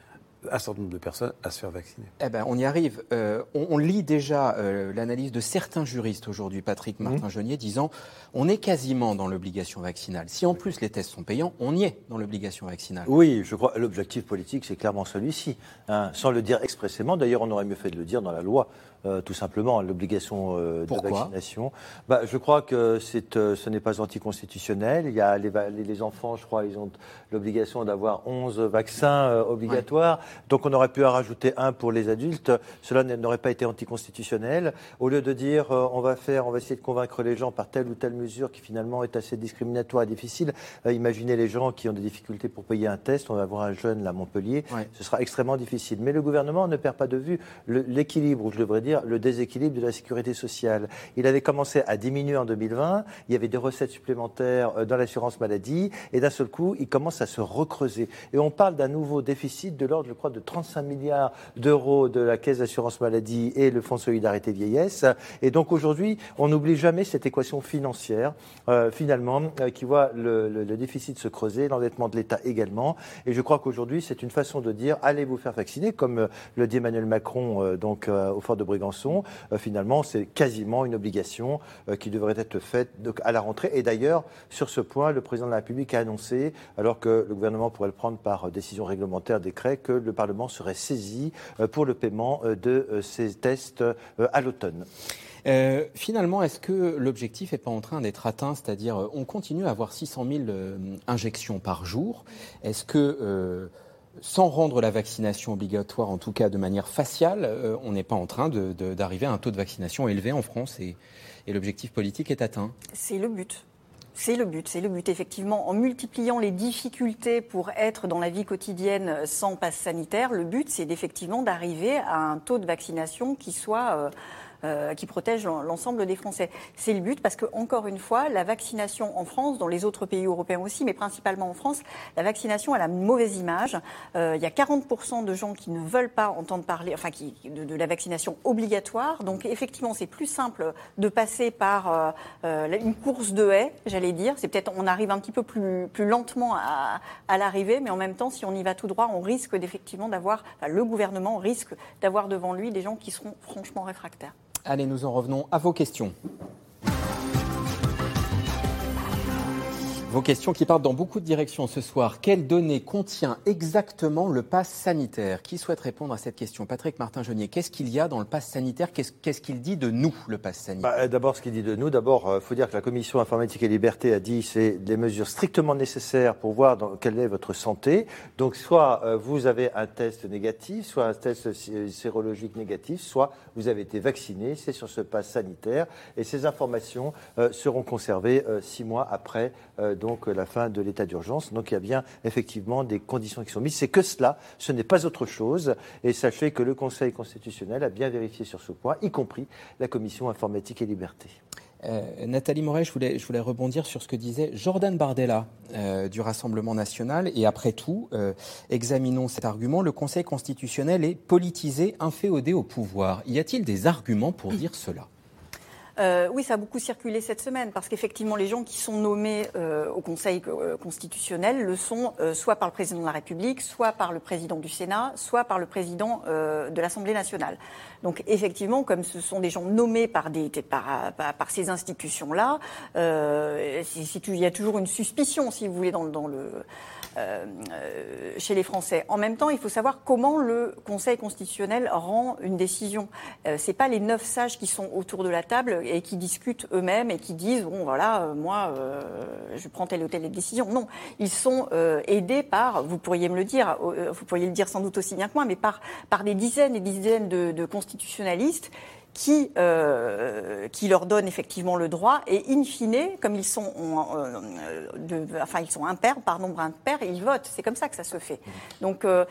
S3: un certain nombre de personnes à se faire vacciner.
S2: Eh ben, on y arrive. Euh, on, lit déjà euh, l'analyse de certains juristes aujourd'hui, Patrick mhm. Martin-Genier, disant on est quasiment dans l'obligation vaccinale. Si en plus les tests sont payants, on y est dans l'obligation vaccinale.
S4: Oui, je crois l'objectif politique, c'est clairement celui-ci. Hein, sans le dire expressément, d'ailleurs, on aurait mieux fait de le dire dans la loi. Euh, tout simplement, l'obligation de vaccination. Bah, je crois que ce n'est pas anticonstitutionnel. Il y a les, les, enfants, je crois, ils ont l'obligation d'avoir 11 vaccins obligatoires. Donc on aurait pu en rajouter un pour les adultes. Cela n'aurait pas été anticonstitutionnel. Au lieu de dire euh, on va faire, on va essayer de convaincre les gens par telle ou telle mesure qui finalement est assez discriminatoire et difficile. Euh, imaginez les gens qui ont des difficultés pour payer un test. On va avoir un jeune à Montpellier. Ce sera extrêmement difficile. Mais le gouvernement ne perd pas de vue l'équilibre, je devrais dire le déséquilibre de la sécurité sociale. Il avait commencé à diminuer en 2020. Il y avait des recettes supplémentaires euh, dans l'assurance maladie. Et d'un seul coup, il commence à se recreuser. Et on parle d'un nouveau déficit de l'ordre, crois, de 35 milliards d'euros de la Caisse d'assurance maladie et le Fonds de solidarité vieillesse. Et donc aujourd'hui, on n'oublie jamais cette équation financière, euh, finalement, euh, qui voit le, déficit se creuser, l'endettement de l'État également. Et je crois qu'aujourd'hui, c'est une façon de dire allez vous faire vacciner, comme le dit Emmanuel Macron donc au fort de Brégançon. finalement, c'est quasiment une obligation qui devrait être faite à la rentrée. Et d'ailleurs, sur ce point, le président de la République a annoncé, alors que le gouvernement pourrait le prendre par décision réglementaire, décret, que le Parlement serait saisi euh, pour le paiement euh, de euh, ces tests à l'automne.
S2: finalement, est-ce que l'objectif n'est pas en train d'être atteint? C'est-à-dire, on continue à avoir 600 000 injections par jour. Est-ce que, sans rendre la vaccination obligatoire, en tout cas de manière faciale, on n'est pas en train d'arriver à un taux de vaccination élevé en France et l'objectif politique est atteint
S5: C'est le but. C'est le but, c'est le but effectivement. En multipliant les difficultés pour être dans la vie quotidienne sans passe sanitaire, le but c'est effectivement d'arriver à un taux de vaccination qui soit euh, euh, qui protège l'ensemble des Français. C'est le but parce que, encore une fois, la vaccination en France, dans les autres pays européens aussi, mais principalement en France, la vaccination a la mauvaise image. Euh, il y a 40% de gens qui ne veulent pas entendre parler, enfin, de, la vaccination obligatoire. Donc, effectivement, c'est plus simple de passer par euh, une course de haies, j'allais dire. C'est peut-être, on arrive un petit peu plus, lentement à, l'arrivée, mais en même temps, si on y va tout droit, on risque d'effectivement d'avoir, le gouvernement risque d'avoir devant lui des gens qui seront franchement réfractaires.
S2: Allez, nous en revenons à vos questions. Vos questions qui partent dans beaucoup de directions ce soir. Quelles données contient exactement le pass sanitaire? Qui souhaite répondre à cette question? Patrick Martin-Genier, qu'est-ce qu'il y a dans le pass sanitaire? Qu'est-ce qu'il dit de nous, le pass sanitaire?
S4: Bah, D'abord, ce qu'il dit de nous, d'abord, il euh, faut dire que la Commission informatique et liberté a dit c'est des mesures strictement nécessaires pour voir quelle est votre santé. Donc, soit euh, vous avez un test négatif, soit un test sérologique négatif, soit vous avez été vacciné. C'est sur ce pass sanitaire. Et ces informations euh, seront conservées six mois après donc la fin de l'état d'urgence. Donc il y a bien effectivement des conditions qui sont mises. C'est que cela, ce n'est pas autre chose. Et sachez que le Conseil constitutionnel a bien vérifié sur ce point, y compris la Commission informatique et liberté.
S2: Euh, Nathalie Moret, je voulais, rebondir sur ce que disait Jordan Bardella euh, du Rassemblement national. Et après tout, euh, examinons cet argument. Le Conseil constitutionnel est politisé, inféodé au pouvoir. Y a-t-il des arguments pour dire cela?
S5: Euh, oui, ça a beaucoup circulé cette semaine parce qu'effectivement, les gens qui sont nommés euh, au Conseil euh, constitutionnel le sont soit par le président de la République, soit par le président du Sénat, soit par le président de l'Assemblée nationale. Donc, effectivement, comme ce sont des gens nommés par, ces institutions-là, il y a toujours une suspicion, si vous voulez, chez les Français. En même temps, il faut savoir comment le Conseil constitutionnel rend une décision. Euh, c'est pas les neuf sages qui sont autour de la table et qui discutent eux-mêmes et qui disent bon voilà euh, moi euh, je prends telle ou telle décision. Non, ils sont euh, aidés par, vous pourriez me le dire, vous pourriez le dire sans doute aussi bien que moi, mais par par des dizaines et dizaines de constitutionnalistes qui, euh, qui leur donne effectivement le droit et in fine, comme ils sont, euh, enfin ils sont impairs, par nombre impair, ils votent. C'est comme ça que ça se fait. Donc euh,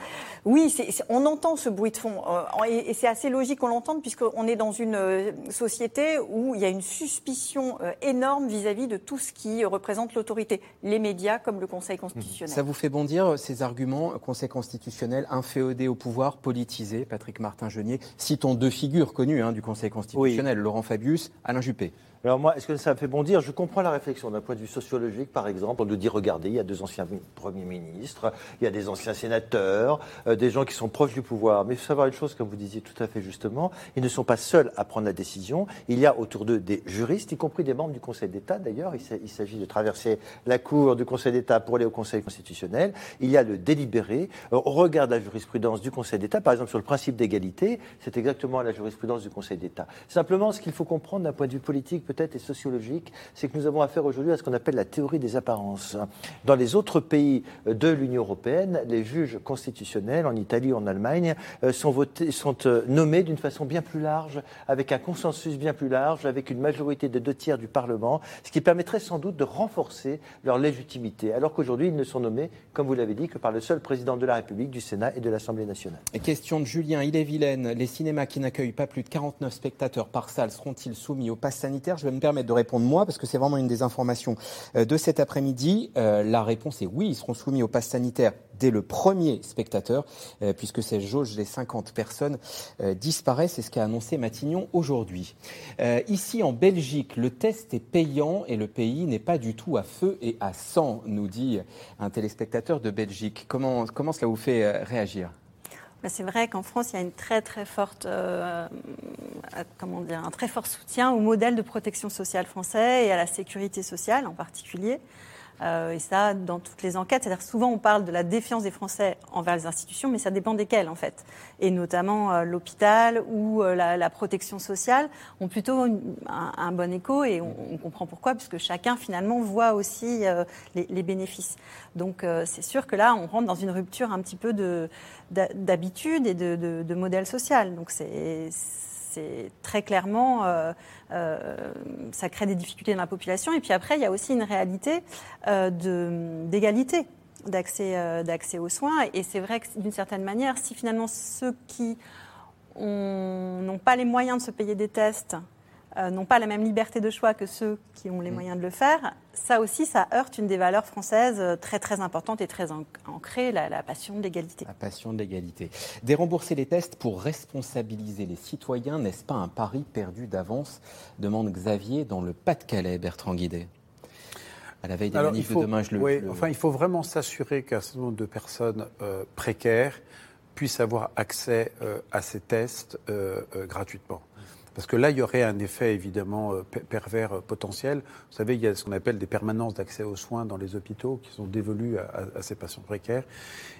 S5: oui, on entend ce bruit de fond et, c'est assez logique qu'on l'entende puisqu'on est dans une société où il y a une suspicion énorme vis-à-vis de tout ce qui représente l'autorité, les médias comme le Conseil constitutionnel.
S2: Ça vous fait bondir ces arguments, Conseil constitutionnel, inféodé au pouvoir, politisé, Patrick Martin-Genier Citons deux figures connues hein, du Conseil constitutionnel, Laurent Fabius, Alain Juppé.
S4: Alors moi, est-ce que ça me fait bondir? Je comprends la réflexion d'un point de vue sociologique, par exemple. On nous dit, regardez, il y a deux anciens mi- premiers ministres, il y a des anciens sénateurs, euh, des gens qui sont proches du pouvoir. Mais il faut savoir une chose, comme vous disiez tout à fait justement, ils ne sont pas seuls à prendre la décision. Il y a autour d'eux des juristes, y compris des membres du Conseil d'État. D'ailleurs, il s'agit de traverser la cour du Conseil d'État pour aller au Conseil constitutionnel. Il y a le délibéré. Euh, On regarde la jurisprudence du Conseil d'État, par exemple sur le principe d'égalité, c'est exactement la jurisprudence du Conseil d'État. Simplement, ce qu'il faut comprendre d'un point de vue politique peut-être et sociologique, c'est que nous avons affaire aujourd'hui à ce qu'on appelle la théorie des apparences. Dans les autres pays de l'Union européenne, les juges constitutionnels, en Italie en Allemagne, euh, sont, votés, sont euh, nommés d'une façon bien plus large, avec un consensus bien plus large, avec une majorité de deux tiers du Parlement, ce qui permettrait sans doute de renforcer leur légitimité, alors qu'aujourd'hui, ils ne sont nommés, comme vous l'avez dit, que par le seul président de la République, du Sénat et de l'Assemblée nationale.
S2: Question de Julien Ille-et-Vilaine. Les cinémas qui n'accueillent pas plus de 49 spectateurs par salle seront-ils soumis au pass sanitaire? Je vais me permettre de répondre moi, parce que c'est vraiment une des informations euh, de cet après-midi. Euh, la réponse est oui, ils seront soumis au pass sanitaire dès le premier spectateur, euh, puisque cette jauge des 50 personnes disparaît. C'est ce qu'a annoncé Matignon aujourd'hui. Ici, en Belgique, le test est payant et le pays n'est pas du tout à feu et à sang, nous dit un téléspectateur de Belgique. Comment, cela vous fait réagir?
S6: C'est vrai qu'en France, il y a une très très forte, euh, euh, comment dire, un très fort soutien au modèle de protection sociale français et à la sécurité sociale en particulier. Euh, et ça, dans toutes les enquêtes, c'est-à-dire souvent on parle de la défiance des Français envers les institutions, mais ça dépend desquelles en fait. Et notamment euh, l'hôpital ou euh, la, protection sociale ont plutôt un, bon écho et on, comprend pourquoi, puisque chacun finalement voit aussi les, bénéfices. Donc c'est sûr que là, on rentre dans une rupture un petit peu d'habitude et de, de modèle social. Donc c'est c'est très clairement, euh, euh, ça crée des difficultés dans la population. Et puis après, il y a aussi une réalité euh, d'égalité d'accès d'accès aux soins. Et c'est vrai que d'une certaine manière, si finalement ceux qui ont- n'ont pas les moyens de se payer des tests euh, n'ont pas la même liberté de choix que ceux qui ont les moyens de le faire, ça aussi, ça heurte une des valeurs françaises euh, très très importantes et très an- ancrées, la, la passion de l'égalité.
S2: La passion de l'égalité. Dérembourser les tests pour responsabiliser les citoyens, n'est-ce pas un pari perdu d'avance demande Xavier dans le Pas-de-Calais, Bertrand Guidet. À la veille des
S3: Alors,
S2: manifs
S3: il faut,
S2: de demain, je le,
S3: oui,
S2: je le-
S3: enfin, il faut vraiment s'assurer qu'un certain nombre de personnes euh, précaires puissent avoir accès euh, à ces tests euh, euh, gratuitement. Parce que là, il y aurait un effet évidemment euh, per- pervers euh, potentiel. Vous savez, il y a ce qu'on appelle des permanences d'accès aux soins dans les hôpitaux qui sont dévolues à, ces patients précaires.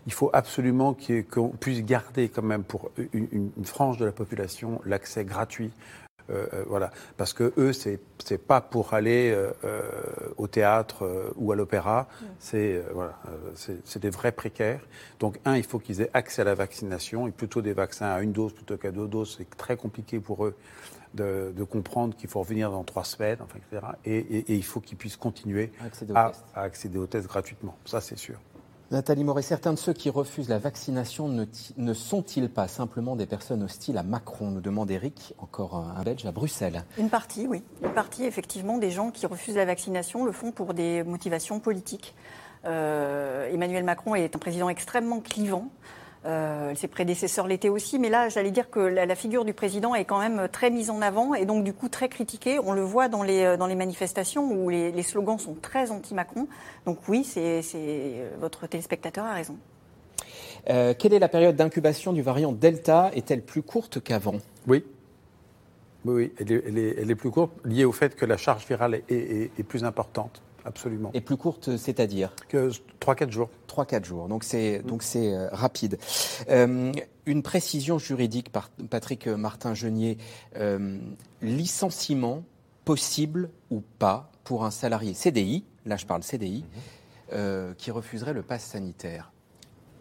S3: Il faut absolument qu'on puisse garder quand même pour une, frange de la population l'accès gratuit voilà, parce que eux, c'est c'est pas pour aller euh, euh, au théâtre euh, ou à l'opéra, c'est euh, voilà, euh, c'est des vrais précaires. Donc un, il faut qu'ils aient accès à la vaccination et plutôt des vaccins à une dose plutôt qu'à deux doses, c'est très compliqué pour eux de, de comprendre qu'il faut revenir dans trois semaines, enfin, etc. Et, et- et il faut qu'ils puissent continuer
S2: Accéder
S3: à accéder aux tests gratuitement. Ça, c'est sûr.
S2: Nathalie Moret, certains de ceux qui refusent la vaccination ne, ti- ne sont-ils pas simplement des personnes hostiles à Macron nous demande Eric, encore un, un Belge, à Bruxelles.
S5: Une partie, oui. Une partie, effectivement, des gens qui refusent la vaccination le font pour des motivations politiques. Euh, Emmanuel Macron est un président extrêmement clivant. Euh, ses prédécesseurs l'étaient aussi, mais là, j'allais dire que la, la figure du président est quand même très mise en avant et donc du coup très critiquée. On le voit dans les, dans les manifestations où les, les slogans sont très anti-Macron. Donc oui, c'est, c'est- votre téléspectateur a raison.
S2: Euh, quelle est la période d'incubation du variant Delta? Est-elle plus courte qu'avant?
S3: Oui. Oui, oui, elle est, elle est- elle est plus courte, liée au fait que la charge virale est, est- est plus importante, absolument.
S2: Et plus courte, c'est-à-dire
S3: Que 3-4 jours.
S2: 3-4 jours, donc c'est donc c'est euh, rapide. Euh, une précision juridique par Patrick Martin-Genier. Euh, licenciement possible ou pas pour un salarié CDI, là je parle CDI, euh, qui refuserait le pass sanitaire?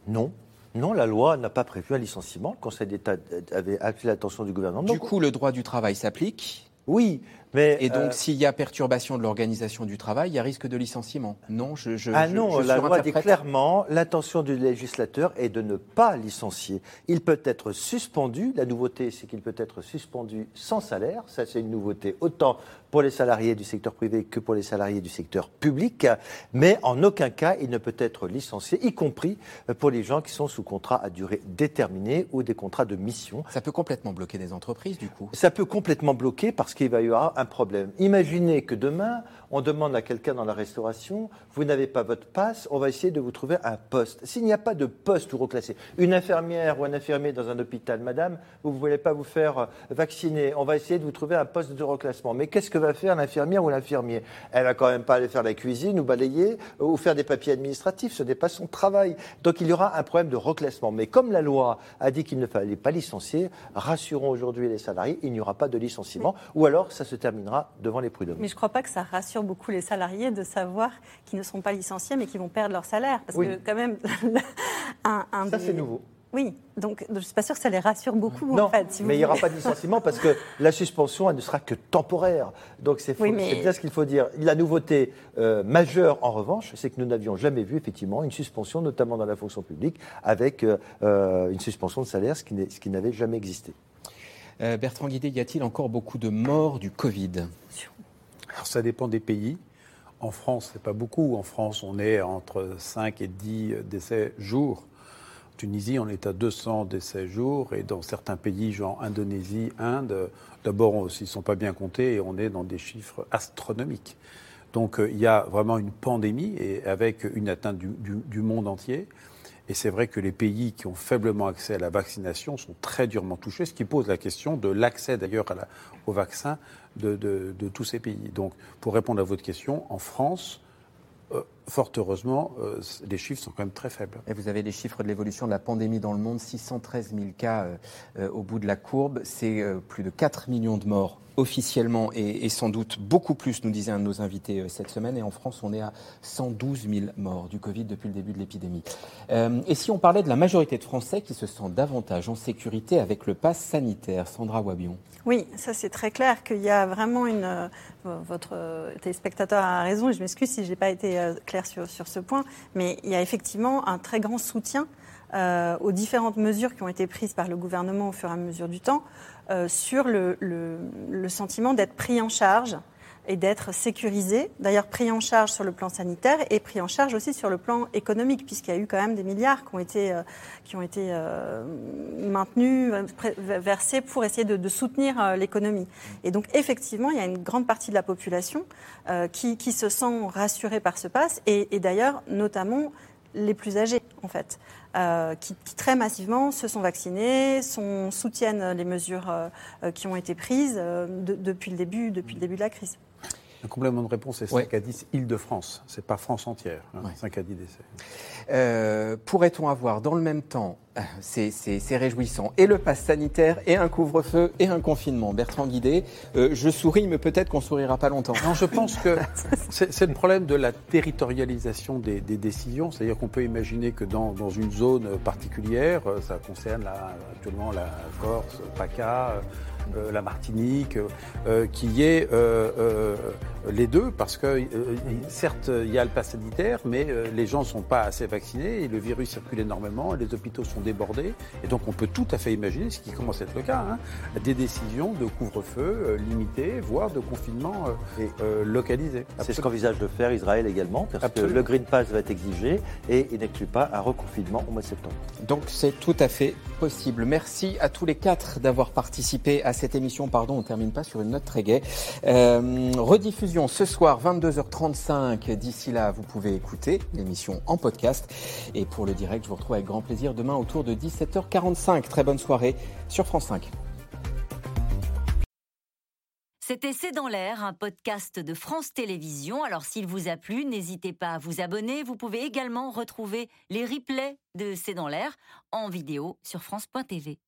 S4: Non. Non, la loi n'a pas prévu un licenciement. Le Conseil d'État avait appelé l'attention du gouvernement.
S2: Du coup, le droit du travail s'applique?
S4: Oui, mais.
S2: Et donc,
S4: euh,
S2: s'il y a perturbation de l'organisation du travail, il y a risque de licenciement Non, je. je
S4: ah non,
S2: je
S4: la loi dit clairement l'intention du législateur est de ne pas licencier. Il peut être suspendu. La nouveauté, c'est qu'il peut être suspendu sans salaire. Ça, c'est une nouveauté autant pour les salariés du secteur privé que pour les salariés du secteur public. Mais en aucun cas, il ne peut être licencié, y compris pour les gens qui sont sous contrat à durée déterminée ou des contrats de mission.
S2: Ça peut complètement bloquer des entreprises, du coup.
S4: Ça peut complètement bloquer parce qu'il va y avoir un problème. Imaginez que demain, on demande à quelqu'un dans la restauration, vous n'avez pas votre passe, on va essayer de vous trouver un poste. S'il n'y a pas de poste ou reclassé, une infirmière ou un infirmier dans un hôpital, madame, vous ne voulez pas vous faire euh, vacciner, on va essayer de vous trouver un poste de reclassement. Mais qu'est-ce que va faire l'infirmière ou l'infirmier? Elle va quand même pas aller faire la cuisine ou balayer euh, ou faire des papiers administratifs, ce n'est pas son travail. Donc il y aura un problème de reclassement. Mais comme la loi a dit qu'il ne fallait pas licencier, rassurons aujourd'hui les salariés, il n'y aura pas de licenciement, ou alors ça se terminera devant les prud'hommes.
S6: Mais je ne crois pas que ça rassure beaucoup les salariés de savoir qu'ils ne sont pas licenciés, mais qu'ils vont perdre leur salaire. Parce
S4: Oui.
S6: que quand même, un, un
S4: Ça,
S6: des-
S4: c'est nouveau.
S6: Oui, donc je ne suis pas sûre que ça les rassure beaucoup,
S4: Non,
S6: en fait. si vous
S4: mais il n'y aura pas de licenciement parce que la suspension, elle ne sera que temporaire. Donc c'est
S6: Oui, mais-
S4: bien ce qu'il faut dire. La nouveauté euh, majeure, en revanche, c'est que nous n'avions jamais vu effectivement une suspension, notamment dans la fonction publique, avec euh, euh, une suspension de salaire, ce qui n'est- ce qui n'avait jamais existé.
S2: Euh, Bertrand Guidé, y a-t-il encore beaucoup de morts du Covid?
S3: Alors ça dépend des pays. En France, c'est pas beaucoup. En France, on est entre 5 et 10 décès jour. Tunisie, on est à 200 décès jour. Et dans certains pays, genre Indonésie, Inde, d'abord, ils ne sont pas bien comptés et on est dans des chiffres astronomiques. Donc euh, il y a vraiment une pandémie et avec une atteinte du, monde entier. Et c'est vrai que les pays qui ont faiblement accès à la vaccination sont très durement touchés, ce qui pose la question de l'accès d'ailleurs la- au vaccin de tous ces pays. Donc pour répondre à votre question, en France, euh, fort heureusement, euh, les chiffres sont quand même très faibles.
S2: Et vous avez les chiffres de l'évolution de la pandémie dans le monde 613 000 cas euh, euh, au bout de la courbe. C'est euh, plus de 4 millions de morts officiellement et, et sans doute beaucoup plus, nous disait un de nos invités euh, cette semaine. Et en France, on est à 112 000 morts du Covid depuis le début de l'épidémie. Euh, et si on parlait de la majorité de Français qui se sentent davantage en sécurité avec le pass sanitaire, Sandra Wabion
S6: Oui, ça c'est très clair qu'il y a vraiment une. votre téléspectateur a raison et je m'excuse si je n'ai pas été euh, sur, ce point, mais il y a effectivement un très grand soutien euh, aux différentes mesures qui ont été prises par le gouvernement au fur et à mesure du temps euh, sur le sentiment d'être pris en charge et d'être sécurisé, d'ailleurs pris en charge sur le plan sanitaire et pris en charge aussi sur le plan économique, puisqu'il y a eu quand même des milliards qui ont été, euh, qui ont été euh, maintenus, versés pour essayer de, soutenir euh, l'économie. Et donc effectivement, il y a une grande partie de la population qui, qui se sent rassurée par ce pass, et d'ailleurs notamment les plus âgés, en fait, euh, qui, très massivement se sont vaccinés, soutiennent les mesures euh, euh, qui ont été prises de- depuis, le début, depuis le début de la crise.
S3: Un complément de réponse, c'est 5 à 10 Île-de-France. C'est pas France entière. hein, 5 à 10 décès.
S2: Euh, Pourrait-on avoir dans le même temps, euh, c'est réjouissant, et le pass sanitaire, et un couvre-feu, et un confinement? Bertrand Guidé, euh, je souris, mais peut-être qu'on sourira pas longtemps.
S3: Non, je pense que c'est le problème de la territorialisation des, des décisions. C'est-à-dire qu'on peut imaginer que dans, dans une zone particulière, ça concerne la- actuellement la Corse, PACA, euh, la Martinique, euh, qu'il y ait euh, euh, les deux, parce que euh, certes, il y a le pass sanitaire, mais euh, les gens ne sont pas assez vaccinés et le virus circule énormément, et les hôpitaux sont débordés. Et donc on peut tout à fait imaginer, ce qui commence à être le cas, hein, des décisions de couvre-feu euh, limité, voire de confinement euh, euh, localisé.
S4: C'est ce qu'envisage de faire Israël également, parce
S3: Absolument.
S4: que le Green Pass va être exigé et il n'exclut pas un reconfinement au mois de septembre.
S2: Donc c'est tout à fait possible. Merci à tous les quatre d'avoir participé à cette émission. Pardon, on ne termine pas sur une note très gaie. Euh, rediffusion ce soir 22h35. D'ici là, vous pouvez écouter l'émission en podcast. Et pour le direct, je vous retrouve avec grand plaisir demain autour de 17h45. Très bonne soirée sur France 5.
S28: C'était C'est dans l'air, un podcast de France Télévisions. Alors s'il vous a plu, n'hésitez pas à vous abonner. Vous pouvez également retrouver les replays de C'est dans l'air en vidéo sur France.tv.